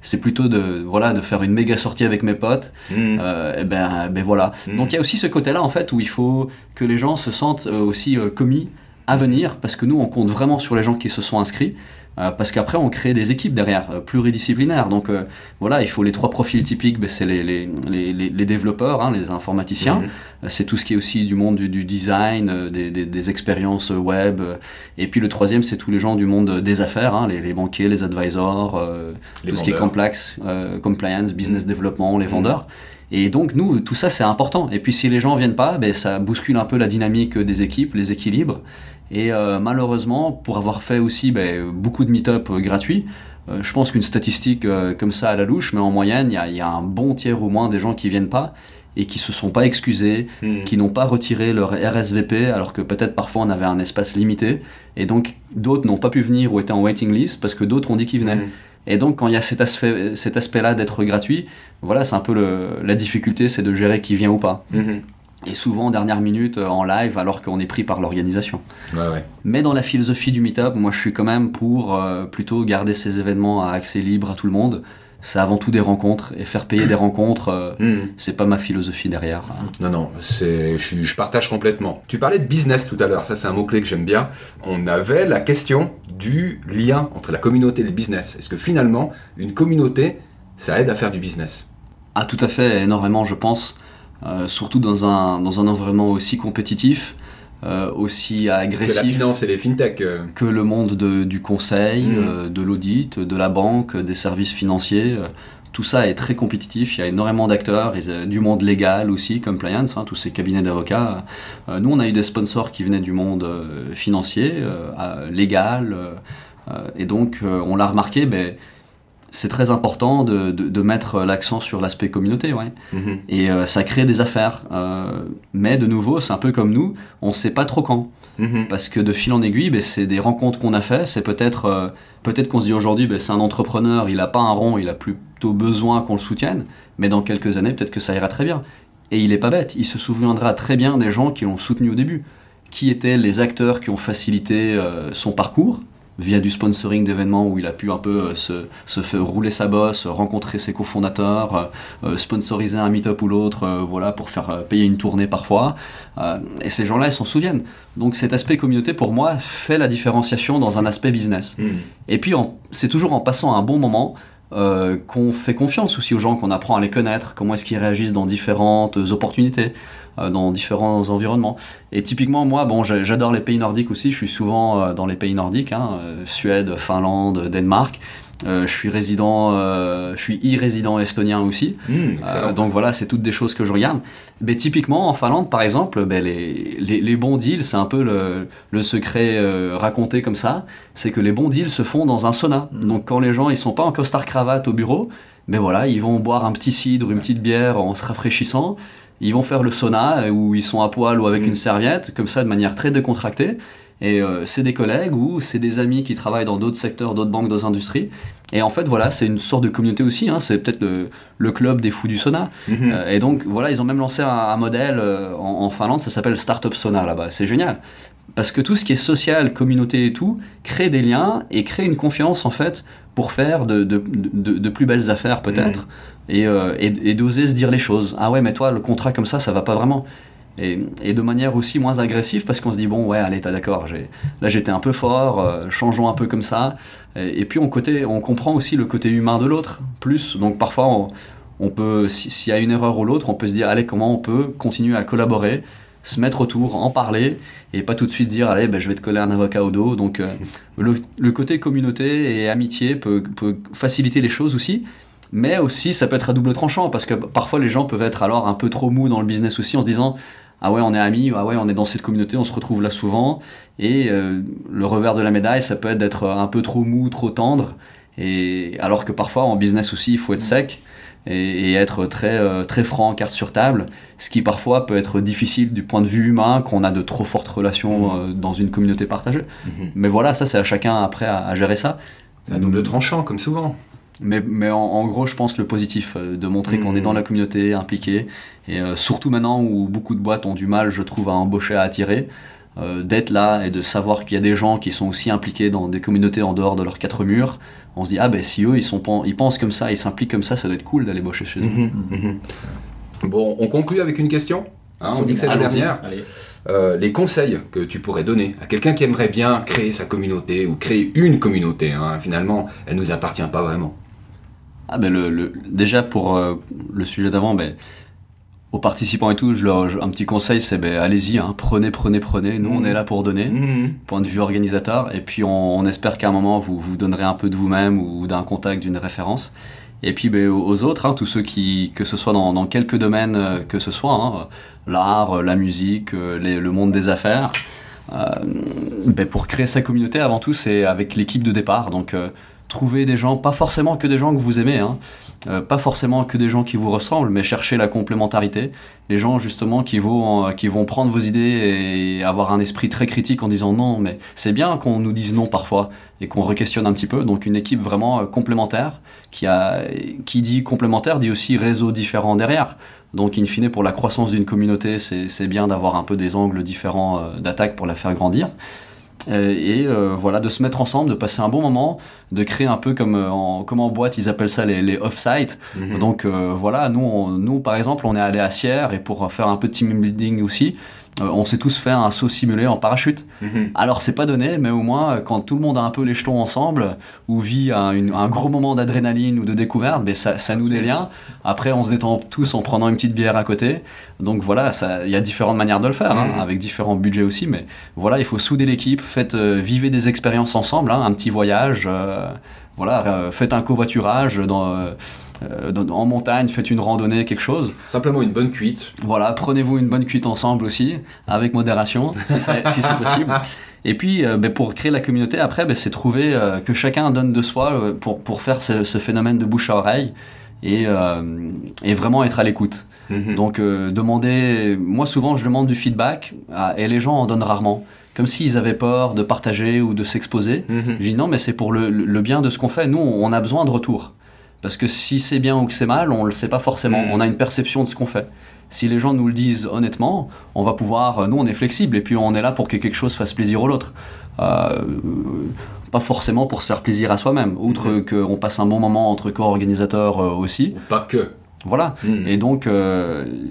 c'est plutôt de, voilà, de faire une méga sortie avec mes potes. Mm. et ben, ben voilà. Donc il y a aussi ce côté-là, en fait, où il faut que les gens se sentent aussi commis à venir, parce que nous, on compte vraiment sur les gens qui se sont inscrits, euh, parce qu'après, on crée des équipes derrière, euh, pluridisciplinaires. Donc euh, voilà, il faut les trois profils typiques, ben, c'est les, les, les, les, développeurs, hein, les informaticiens, mhm. c'est tout ce qui est aussi du monde du, design, des, des, des, expériences web, et puis le troisième, c'est tous les gens du monde des affaires, hein, les, banquiers, les advisors, tout ce qui est complex, compliance, business mhm. development, les mhm. vendeurs. Et donc, nous, tout ça, c'est important. Et puis, si les gens viennent pas, ben, ça bouscule un peu la dynamique des équipes, les équilibres. Et euh, malheureusement, pour avoir fait aussi ben, beaucoup de meet-up euh, gratuits, euh, je pense qu'une statistique comme ça à la louche, mais en moyenne, il y, a un bon tiers au moins des gens qui viennent pas et qui se sont pas excusés, hmm. qui n'ont pas retiré leur RSVP, alors que peut-être parfois on avait un espace limité, et donc d'autres n'ont pas pu venir ou étaient en waiting list parce que d'autres ont dit qu'ils venaient. Hmm. Et donc quand il y a cet aspect, cet aspect-là d'être gratuit, voilà, c'est un peu le, la difficulté, c'est de gérer qui vient ou pas. Hmm et souvent en dernière minute euh, en live alors qu'on est pris par l'organisation. Mais dans la philosophie du meetup, moi je suis quand même pour euh, plutôt garder ces événements à accès libre à tout le monde. C'est avant tout des rencontres et faire payer des rencontres, euh, hmm. c'est pas ma philosophie derrière. Non, non, c'est, je, je, partage complètement. Tu parlais de business tout à l'heure, ça c'est un mot-clé que j'aime bien. On avait la question du lien entre la communauté et le business. Est-ce que finalement, une communauté, ça aide à faire du business? Ah, tout à fait, énormément, je pense. Euh, surtout dans un, dans un environnement aussi compétitif, euh, aussi agressif. Que la finance et les fintech. Euh. Que le monde de, du conseil, mm. de l'audit, de la banque, des services financiers. tout ça est très compétitif, il y a énormément d'acteurs, du monde légal aussi, compliance, hein, tous ces cabinets d'avocats. nous, on a eu des sponsors qui venaient du monde financier, légal, et donc on l'a remarqué, mais c'est très important de, de, mettre l'accent sur l'aspect communauté, ouais. Mhm. Et euh, ça crée des affaires. Euh, mais de nouveau, c'est un peu comme nous, on sait pas trop quand. Mhm. Parce que de fil en aiguille, ben, c'est des rencontres qu'on a fait. C'est peut-être euh, peut-être qu'on se dit aujourd'hui, ben, c'est un entrepreneur, il a pas un rond, il a plutôt besoin qu'on le soutienne. Mais dans quelques années, peut-être que ça ira très bien. Et il est pas bête, il se souviendra très bien des gens qui l'ont soutenu au début. Qui étaient les acteurs qui ont facilité son parcours via du sponsoring d'événements où il a pu un peu euh, se, se faire rouler sa bosse, rencontrer ses cofondateurs, euh, euh, sponsoriser un meet-up ou l'autre, voilà, pour faire payer une tournée parfois. et ces gens-là, ils s'en souviennent. Donc cet aspect communauté, pour moi, fait la différenciation dans un aspect business. Hmm. Et puis, c'est toujours en passant un bon moment qu'on fait confiance aussi aux gens, qu'on apprend à les connaître, comment est-ce qu'ils réagissent dans différentes opportunités. Dans différents environnements. Et typiquement, moi, bon, j'adore les pays nordiques aussi. Je suis souvent dans les pays nordiques, hein, Suède, Finlande, Danemark. Euh, je suis résident, euh, je suis e-résident estonien aussi. Euh, donc voilà, c'est toutes des choses que je regarde. Mais typiquement en Finlande, par exemple, ben, les, les, les, bons deals, c'est un peu le, le secret raconté comme ça, c'est que les bons deals se font dans un sauna. Hmm. Donc quand les gens ils sont pas en costard cravate au bureau, ben voilà, ils vont boire un petit cidre, une petite bière en se rafraîchissant. Ils vont faire le sauna où ils sont à poil ou avec hmm. une serviette, comme ça de manière très décontractée. Et euh, c'est des collègues ou c'est des amis qui travaillent dans d'autres secteurs, d'autres banques, d'autres industries. Et en fait, voilà, c'est une sorte de communauté aussi. Hein. c'est peut-être le, club des fous du sauna. Mhm. Euh, et donc, voilà, ils ont même lancé un, modèle euh, en, Finlande, ça s'appelle Startup Sauna là-bas. C'est génial. Parce que tout ce qui est social, communauté et tout, crée des liens et crée une confiance, en fait, pour faire de, de, de, plus belles affaires, peut-être. Mhm. Et, et, et d'oser se dire les choses. Ah ouais, mais toi, le contrat comme ça, ça va pas vraiment. Et, de manière aussi moins agressive parce qu'on se dit bon ouais allez t'as d'accord là j'étais un peu fort euh, changeons un peu comme ça et, puis on, côté, on comprend aussi le côté humain de l'autre plus donc parfois on, peut s'il y a une erreur ou l'autre on peut se dire allez comment on peut continuer à collaborer se mettre autour en parler et pas tout de suite dire allez ben, je vais te coller un avocat au dos donc euh, [laughs] le, côté communauté et amitié peut, peut faciliter les choses aussi mais aussi ça peut être à double tranchant parce que parfois les gens peuvent être alors un peu trop mous dans le business aussi en se disant ah ouais, on est amis, ah ouais, on est dans cette communauté, on se retrouve là souvent. Et euh, le revers de la médaille, ça peut être d'être un peu trop mou, trop tendre. Et alors que parfois en business aussi, il faut être sec et, être très euh, très franc, carte sur table, ce qui parfois peut être difficile du point de vue humain qu'on a de trop fortes relations mmh. euh, dans une communauté partagée. Mmh. Mais voilà, ça c'est à chacun après à, gérer ça. C'est un double tranchant comme souvent. Mais, mais en, gros, je pense le positif, de montrer qu'on est mmh. dans la communauté, impliqué, et euh, surtout maintenant où beaucoup de boîtes ont du mal, je trouve, à embaucher, à attirer, euh, d'être là et de savoir qu'il y a des gens qui sont aussi impliqués dans des communautés en dehors de leurs quatre murs, on se dit, ah ben si eux, ils, sont, ils pensent comme ça, ils s'impliquent comme ça, ça doit être cool d'aller bosser chez eux. Mhm, mhm. Bon, on conclut avec une question. Hein, on dit que c'est la dernière. Euh, les conseils que tu pourrais donner à quelqu'un qui aimerait bien créer sa communauté ou créer une communauté, hein, finalement, elle nous appartient pas vraiment. Ah ben le, déjà pour le sujet d'avant, ben, aux participants et tout, je leur, un petit conseil, c'est ben, allez-y, hein, prenez, prenez, prenez. Nous, on mmh. est là pour donner, mmh. point de vue organisateur. Et puis, on, espère qu'à un moment, vous vous donnerez un peu de vous-même ou d'un contact, d'une référence. Et puis, ben, aux autres, hein, tous ceux qui, que ce soit dans, dans quelques domaines euh, que ce soit, hein, l'art, la musique, euh, le monde des affaires, euh, ben, pour créer sa communauté, avant tout, c'est avec l'équipe de départ. Donc, trouver des gens, pas forcément que des gens que vous aimez, hein, euh, pas forcément que des gens qui vous ressemblent, mais chercher la complémentarité. Les gens justement qui vont, euh, qui vont prendre vos idées et avoir un esprit très critique en disant non, mais c'est bien qu'on nous dise non parfois et qu'on re-questionne un petit peu. Donc une équipe vraiment euh, complémentaire qui, a, qui dit complémentaire dit aussi réseau différent derrière. Donc in fine pour la croissance d'une communauté, c'est bien d'avoir un peu des angles différents d'attaque pour la faire grandir. Euh, et euh, voilà, de se mettre ensemble, de passer un bon moment, de créer un peu comme euh, en, comme en boîte, ils appellent ça les, les off-site. Mhm. Donc voilà, nous, nous par exemple, on est allé à Sierre et pour faire un peu de team building aussi, euh, on s'est tous fait un saut simulé en parachute. Mhm. Alors c'est pas donné, mais au moins quand tout le monde a un peu les jetons ensemble, ou vit un, gros moment d'adrénaline ou de découverte, mais ça, ça, nous des liens. Après on se détend tous en prenant une petite bière à côté. Donc voilà, il y a différentes manières de le faire, hein, mhm. avec différents budgets aussi, mais voilà, il faut souder l'équipe, faites euh, vivez des expériences ensemble, hein, un petit voyage, euh, voilà, faites un covoiturage dans euh, en montagne, faites une randonnée, quelque chose. Simplement une bonne cuite. Voilà, prenez-vous une bonne cuite ensemble aussi, avec modération, [laughs] si, c'est possible. Et puis, euh, ben, pour créer la communauté, après, ben, c'est trouver euh, que chacun donne de soi pour, pour faire ce, phénomène de bouche à oreille et, et vraiment être à l'écoute. Mhm. Donc, demander, moi souvent je demande du feedback et les gens en donnent rarement comme s'ils avaient peur de partager ou de s'exposer. Mhm. Je dis non, mais c'est pour le, le, bien de ce qu'on fait. Nous, on a besoin de retour. Parce que si c'est bien ou que c'est mal, on ne le sait pas forcément. Mm. On a une perception de ce qu'on fait. Si les gens nous le disent honnêtement, on va pouvoir. Euh, nous, on est flexible et puis on est là pour que quelque chose fasse plaisir à l'autre. Euh, pas forcément pour se faire plaisir à soi-même, outre mm. qu'on passe un bon moment entre co-organisateurs euh, aussi. pas que. Voilà. Mm. Et donc,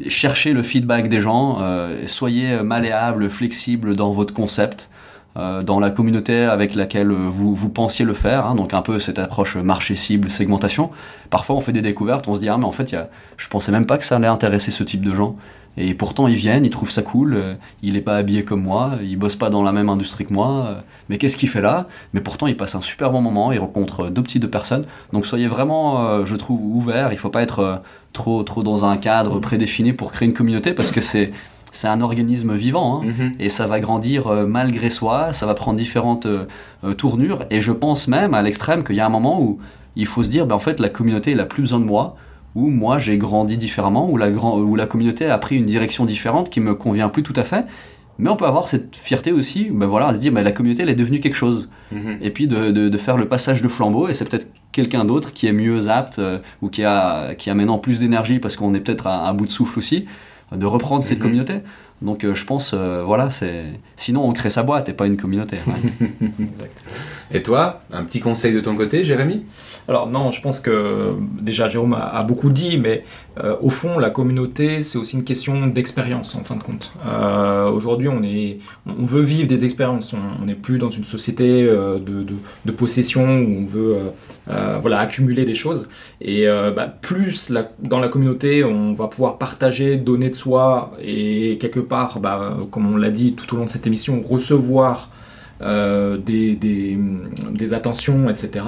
cherchez le feedback des gens, soyez malléable, flexible dans votre concept. Dans la communauté avec laquelle vous, vous pensiez le faire, hein, donc un peu cette approche marché cible, segmentation. Parfois on fait des découvertes, on se dit ah mais en fait y je pensais même pas que ça allait intéresser ce type de gens. Et pourtant, ils viennent, ils trouvent ça cool, euh, il n'est pas habillé comme moi, il bosse pas dans la même industrie que moi, euh, mais qu'est-ce qu'il fait là? Mais pourtant, il passe un super bon moment, il rencontre deux petites personnes. Donc soyez vraiment, euh, je trouve, ouverts, il faut pas être trop, trop dans un cadre prédéfini pour créer une communauté, parce que c'est c'est un organisme vivant hein, mm-hmm. et ça va grandir malgré soi, ça va prendre différentes tournures et je pense même à l'extrême qu'il y a un moment où il faut se dire ben, en fait la communauté n'a plus besoin de moi, où moi j'ai grandi différemment, où la, où la communauté a pris une direction différente qui me convient plus tout à fait. Mais on peut avoir cette fierté aussi, ben voilà, à se dire ben la communauté elle est devenue quelque chose. Mhm. Et puis de, de, faire le passage de flambeau, et c'est peut-être quelqu'un d'autre qui est mieux apte euh, ou qui a, qui a maintenant plus d'énergie parce qu'on est peut-être à, bout de souffle aussi, de reprendre cette mhm. communauté. Donc euh, je pense, euh, voilà, c'est. Sinon, on crée sa boîte et pas une communauté. [laughs] et toi, un petit conseil de ton côté, Jérémy? Alors non, je pense que déjà Jérôme a, beaucoup dit, mais euh, au fond, la communauté, c'est aussi une question d'expérience en fin de compte. Aujourd'hui, on on veut vivre des expériences. On n'est plus dans une société de, de, possession où on veut, voilà, accumuler des choses. Et bah, plus dans la communauté, on va pouvoir partager, donner de soi et quelque part bah, comme on l'a dit tout au long de cette émission, recevoir euh, des, des, attentions, etc.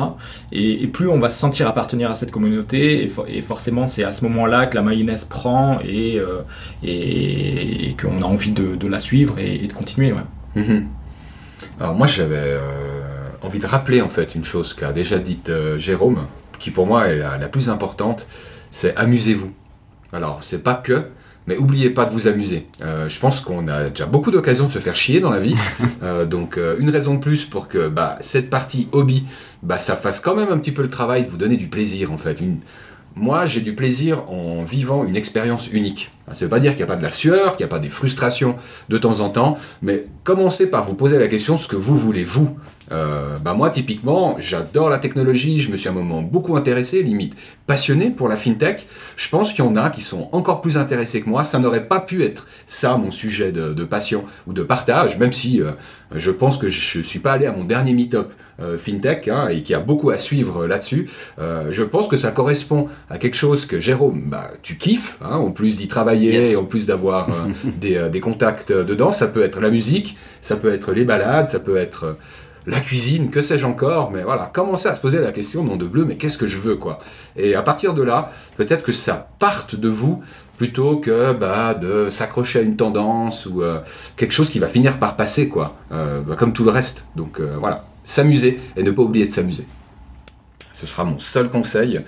Et, plus on va se sentir appartenir à cette communauté, et, forcément c'est à ce moment-là que la mayonnaise prend et, euh, et, qu'on a envie de, la suivre et, de continuer. Mhm. Alors moi j'avais euh, envie de rappeler en fait une chose qu'a déjà dite Jérôme, qui pour moi est la, la plus importante, c'est amusez-vous. Alors c'est pas que, mais oubliez pas de vous amuser. Euh, je pense qu'on a déjà beaucoup d'occasions de se faire chier dans la vie. [laughs] Euh, donc euh, une raison de plus pour que bah, cette partie hobby, bah, ça fasse quand même un petit peu le travail de vous donner du plaisir en fait. Une... Moi j'ai du plaisir en vivant une expérience unique. Ça ne veut pas dire qu'il n'y a pas de la sueur, qu'il n'y a pas des frustrations de temps en temps, mais commencez par vous poser la question ce que vous voulez vous. Euh, bah moi typiquement, j'adore la technologie, je me suis à un moment beaucoup intéressé, limite passionné pour la fintech. Je pense qu'il y en a qui sont encore plus intéressés que moi. Ça n'aurait pas pu être ça mon sujet de, passion ou de partage, même si euh, je pense que je ne suis pas allé à mon dernier meet-up euh, fintech hein, et qu'il y a beaucoup à suivre là-dessus. je pense que ça correspond à quelque chose que Jérôme, bah, tu kiffes, hein, en plus d'y travailler et en plus d'avoir [laughs] des, des, contacts dedans. Ça peut être la musique, ça peut être les balades, ça peut être la cuisine, que sais-je encore, mais voilà, commencer à se poser la question, nom de bleu, mais qu'est-ce que je veux, quoi. Et à partir de là, peut-être que ça parte de vous plutôt que bah, de s'accrocher à une tendance ou euh, quelque chose qui va finir par passer, quoi, euh, bah, comme tout le reste. Donc euh, voilà, s'amuser et ne pas oublier de s'amuser. Ce sera mon seul conseil.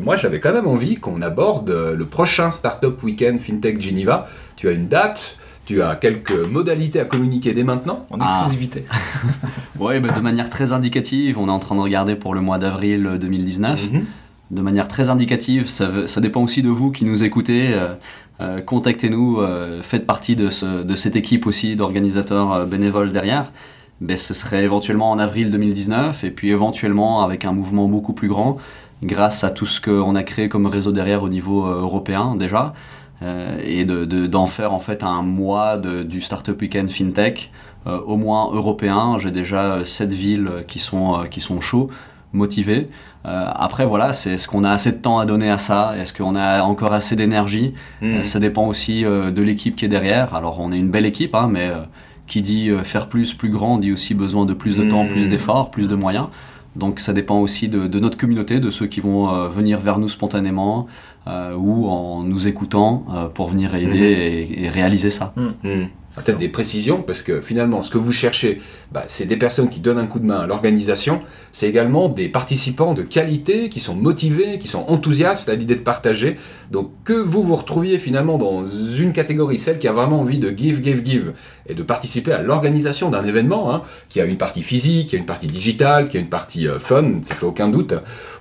moi, j'avais quand même envie qu'on aborde le prochain Startup Weekend FinTech Geneva. Tu as une date tu as quelques modalités à communiquer dès maintenant En exclusivité. [laughs] oui, bah, de manière très indicative, on est en train de regarder pour le mois d'avril 2019. Mhm. De manière très indicative, ça, ça, dépend aussi de vous qui nous écoutez. Euh, euh, contactez-nous, euh, faites partie de, ce, de, cette équipe aussi d'organisateurs bénévoles derrière. Ben, ce serait éventuellement en avril 2019 et puis éventuellement avec un mouvement beaucoup plus grand grâce à tout ce qu'on a créé comme réseau derrière au niveau européen déjà. Euh, et d'en de, d'en faire en fait un mois de, du Startup Weekend FinTech, euh, au moins européen. J'ai déjà 7 villes qui sont, euh, qui sont chauds motivés. après, voilà, c'est est-ce qu'on a assez de temps à donner à ça? Est-ce qu'on a encore assez d'énergie? Mmh. Ça dépend aussi de l'équipe qui est derrière. Alors, on est une belle équipe, hein, mais qui dit faire plus, plus grand, dit aussi besoin de plus de temps, plus mmh. d'efforts, plus de moyens. Donc, ça dépend aussi de, de, notre communauté, de ceux qui vont venir vers nous spontanément, euh, ou en nous écoutant euh, pour venir aider mhm. et, réaliser ça. Mhm. Peut-être des précisions, parce que finalement, ce que vous cherchez, bah, c'est des personnes qui donnent un coup de main à l'organisation, c'est également des participants de qualité, qui sont motivés, qui sont enthousiastes à l'idée de partager. Donc que vous vous retrouviez finalement dans une catégorie, celle qui a vraiment envie de give, give, give, et de participer à l'organisation d'un événement, hein, qui a une partie physique, qui a une partie digitale, qui a une partie euh, fun, ça fait aucun doute.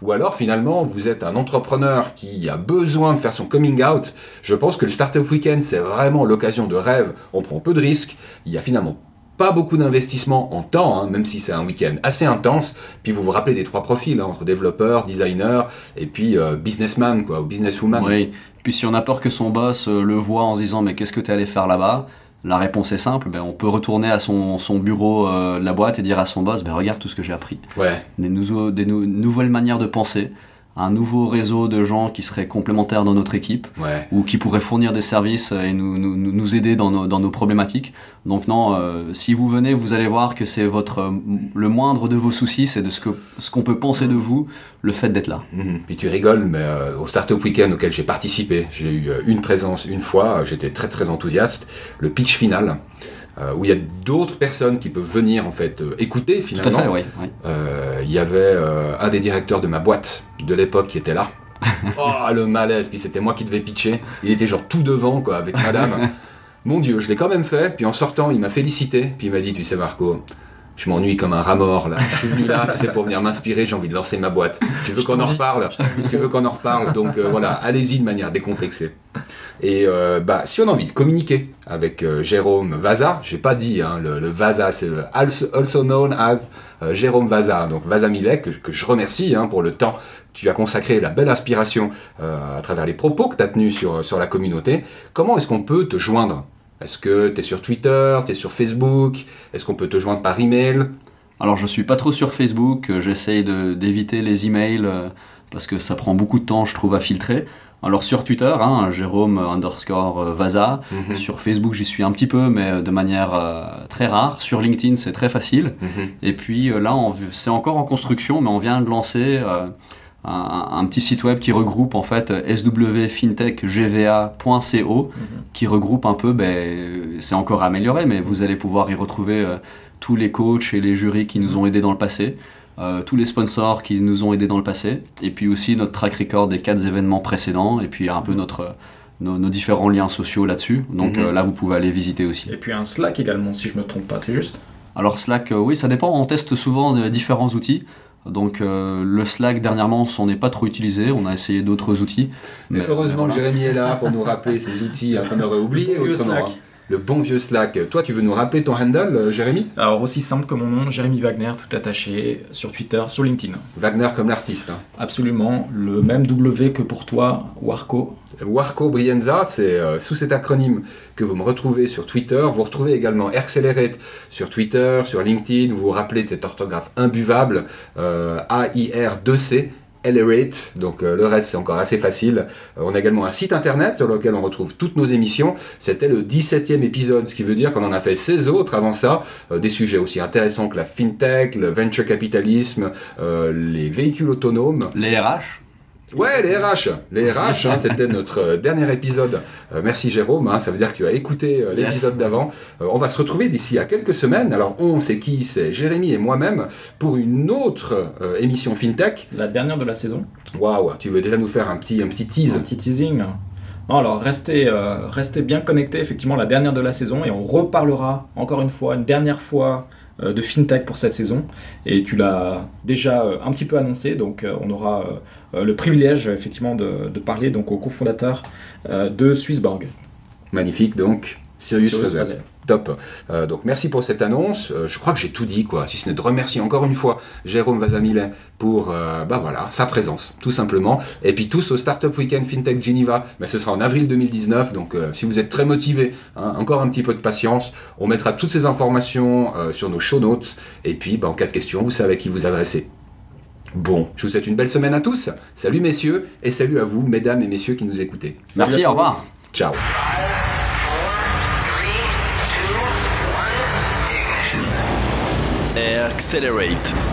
Ou alors finalement, vous êtes un entrepreneur qui a besoin de faire son coming out. Je pense que le Startup Weekend, c'est vraiment l'occasion de rêve. On prend peu de risques. Il y a finalement pas beaucoup d'investissement en temps, hein, même si c'est un week-end assez intense. Puis vous vous rappelez des trois profils, hein, entre développeur, designer et puis euh, businessman, quoi, ou businesswoman. Oui, puis si on a peur que son boss euh, le voit en se disant mais qu'est-ce que tu es allé faire là-bas? La réponse est simple, ben, on peut retourner à son, son bureau euh, de la boîte et dire à son boss, ben, regarde tout ce que j'ai appris. Ouais. Des, des nouvelles manières de penser, un nouveau réseau de gens qui seraient complémentaires dans notre équipe ou qui pourraient fournir des services et nous, nous, nous aider dans nos, dans nos, problématiques. Donc non, euh, si vous venez, vous allez voir que c'est votre le moindre de vos soucis, c'est de ce que ce qu'on peut penser de vous, le fait d'être là. Mhm. Puis tu rigoles, mais euh, au Startup Weekend auquel j'ai participé, j'ai eu euh, une présence une fois, j'étais très très enthousiaste. Le pitch final. Euh, où il y a d'autres personnes qui peuvent venir en fait euh, écouter finalement. Tout à fait, oui. Euh, il y avait un des directeurs de ma boîte de l'époque qui était là. [laughs] oh le malaise, puis c'était moi qui devais pitcher. Il était genre tout devant quoi avec madame. [laughs] Mon dieu, je l'ai quand même fait, puis en sortant, il m'a félicité, puis il m'a dit, tu sais Marco, je m'ennuie comme un rat mort là. Je suis venu là, sais, pour venir m'inspirer, j'ai envie de lancer ma boîte. Tu veux qu'on en reparle Tu veux qu'on en reparle Donc voilà, allez-y de manière décomplexée. Et euh, bah, si on a envie de communiquer avec euh, Jérôme Vaza, j'ai pas dit, hein, le, le, Vaza, c'est also, known as euh, Jérôme Vaza, donc Vaza Millet, que, que je remercie hein, pour le temps que tu as consacré, la belle inspiration à travers les propos que tu as tenus sur, sur la communauté. Comment est-ce qu'on peut te joindre? Est-ce que tu es sur Twitter, tu es sur Facebook? Est-ce qu'on peut te joindre par email? Alors je suis pas trop sur Facebook, j'essaye d'éviter les emails parce que ça prend beaucoup de temps je trouve à filtrer. Alors sur Twitter, hein, Jérôme underscore euh, Vaza. Mhm. Sur Facebook, j'y suis un petit peu, mais de manière euh, très rare. Sur LinkedIn, c'est très facile. Mhm. Et puis euh, là, c'est encore en construction, mais on vient de lancer un, petit site web qui regroupe en fait swfintechgva.co, mhm. qui regroupe un peu, ben, c'est encore amélioré, mais vous allez pouvoir y retrouver tous les coachs et les jurys qui nous ont aidés dans le passé. Euh, tous les sponsors qui nous ont aidés dans le passé, et puis aussi notre track record des quatre événements précédents, et puis un peu notre, nos, différents liens sociaux là-dessus. Donc mhm. euh, là, vous pouvez aller visiter aussi. Et puis un Slack également, si je me trompe pas, c'est juste? Alors Slack, euh, oui, ça dépend. On teste souvent différents outils. Donc le Slack dernièrement, on n'est pas trop utilisé. On a essayé d'autres outils. Mais, heureusement, Jérémy est là pour nous rappeler ces outils hein, qu'on aurait oubliés. Slack. Le bon vieux Slack. Toi, tu veux nous rappeler ton handle, euh, Jérémy? Alors, aussi simple que mon nom, Jérémy Wagner, tout attaché, sur Twitter, sur LinkedIn. Wagner comme l'artiste. Hein. Absolument, le même W que pour toi, Warco. Warco Brienza, c'est euh, sous cet acronyme que vous me retrouvez sur Twitter. Vous retrouvez également Accelerate sur Twitter, sur LinkedIn. Vous vous rappelez de cette orthographe imbuvable, euh, A-I-R-2-C. Elevate, donc euh, le reste c'est encore assez facile. Euh, on a également un site internet sur lequel on retrouve toutes nos émissions. C'était le 17e épisode, ce qui veut dire qu'on en a fait 16 autres avant ça, euh, des sujets aussi intéressants que la fintech, le venture capitalisme, les véhicules autonomes. Les RH Ouais, les RH. Les RH, [laughs] hein, c'était notre euh, dernier épisode. Euh, merci Jérôme, hein, ça veut dire que tu as écouté euh, l'épisode d'avant. on va se retrouver d'ici à quelques semaines. Alors on, c'est qui C'est Jérémy et moi-même pour une autre émission FinTech. La dernière de la saison. Waouh, tu veux déjà nous faire un petit, un petit tease? Un petit teasing. alors restez, restez bien connectés, effectivement, la dernière de la saison et on reparlera encore une fois, une dernière fois de FinTech pour cette saison. Et tu l'as déjà euh, un petit peu annoncé, donc euh, on aura le privilège effectivement de, parler donc au cofondateur de Swissborg. Magnifique donc, Sirius, Sirius Top. Euh, donc merci pour cette annonce. Euh, je crois que j'ai tout dit, quoi. Si ce n'est de remercier encore une fois Jérôme Vazamilet pour euh, bah voilà, sa présence, tout simplement. Et puis tous au Startup Weekend FinTech Geneva, mais ce sera en avril 2019. Donc si vous êtes très motivé, hein, encore un petit peu de patience. On mettra toutes ces informations sur nos show notes. Et puis bah, en cas de questions, vous savez à qui vous adresser. Bon, je vous souhaite une belle semaine à tous. Salut messieurs et salut à vous, mesdames et messieurs qui nous écoutez. Merci, au revoir. Ciao. Accelerate.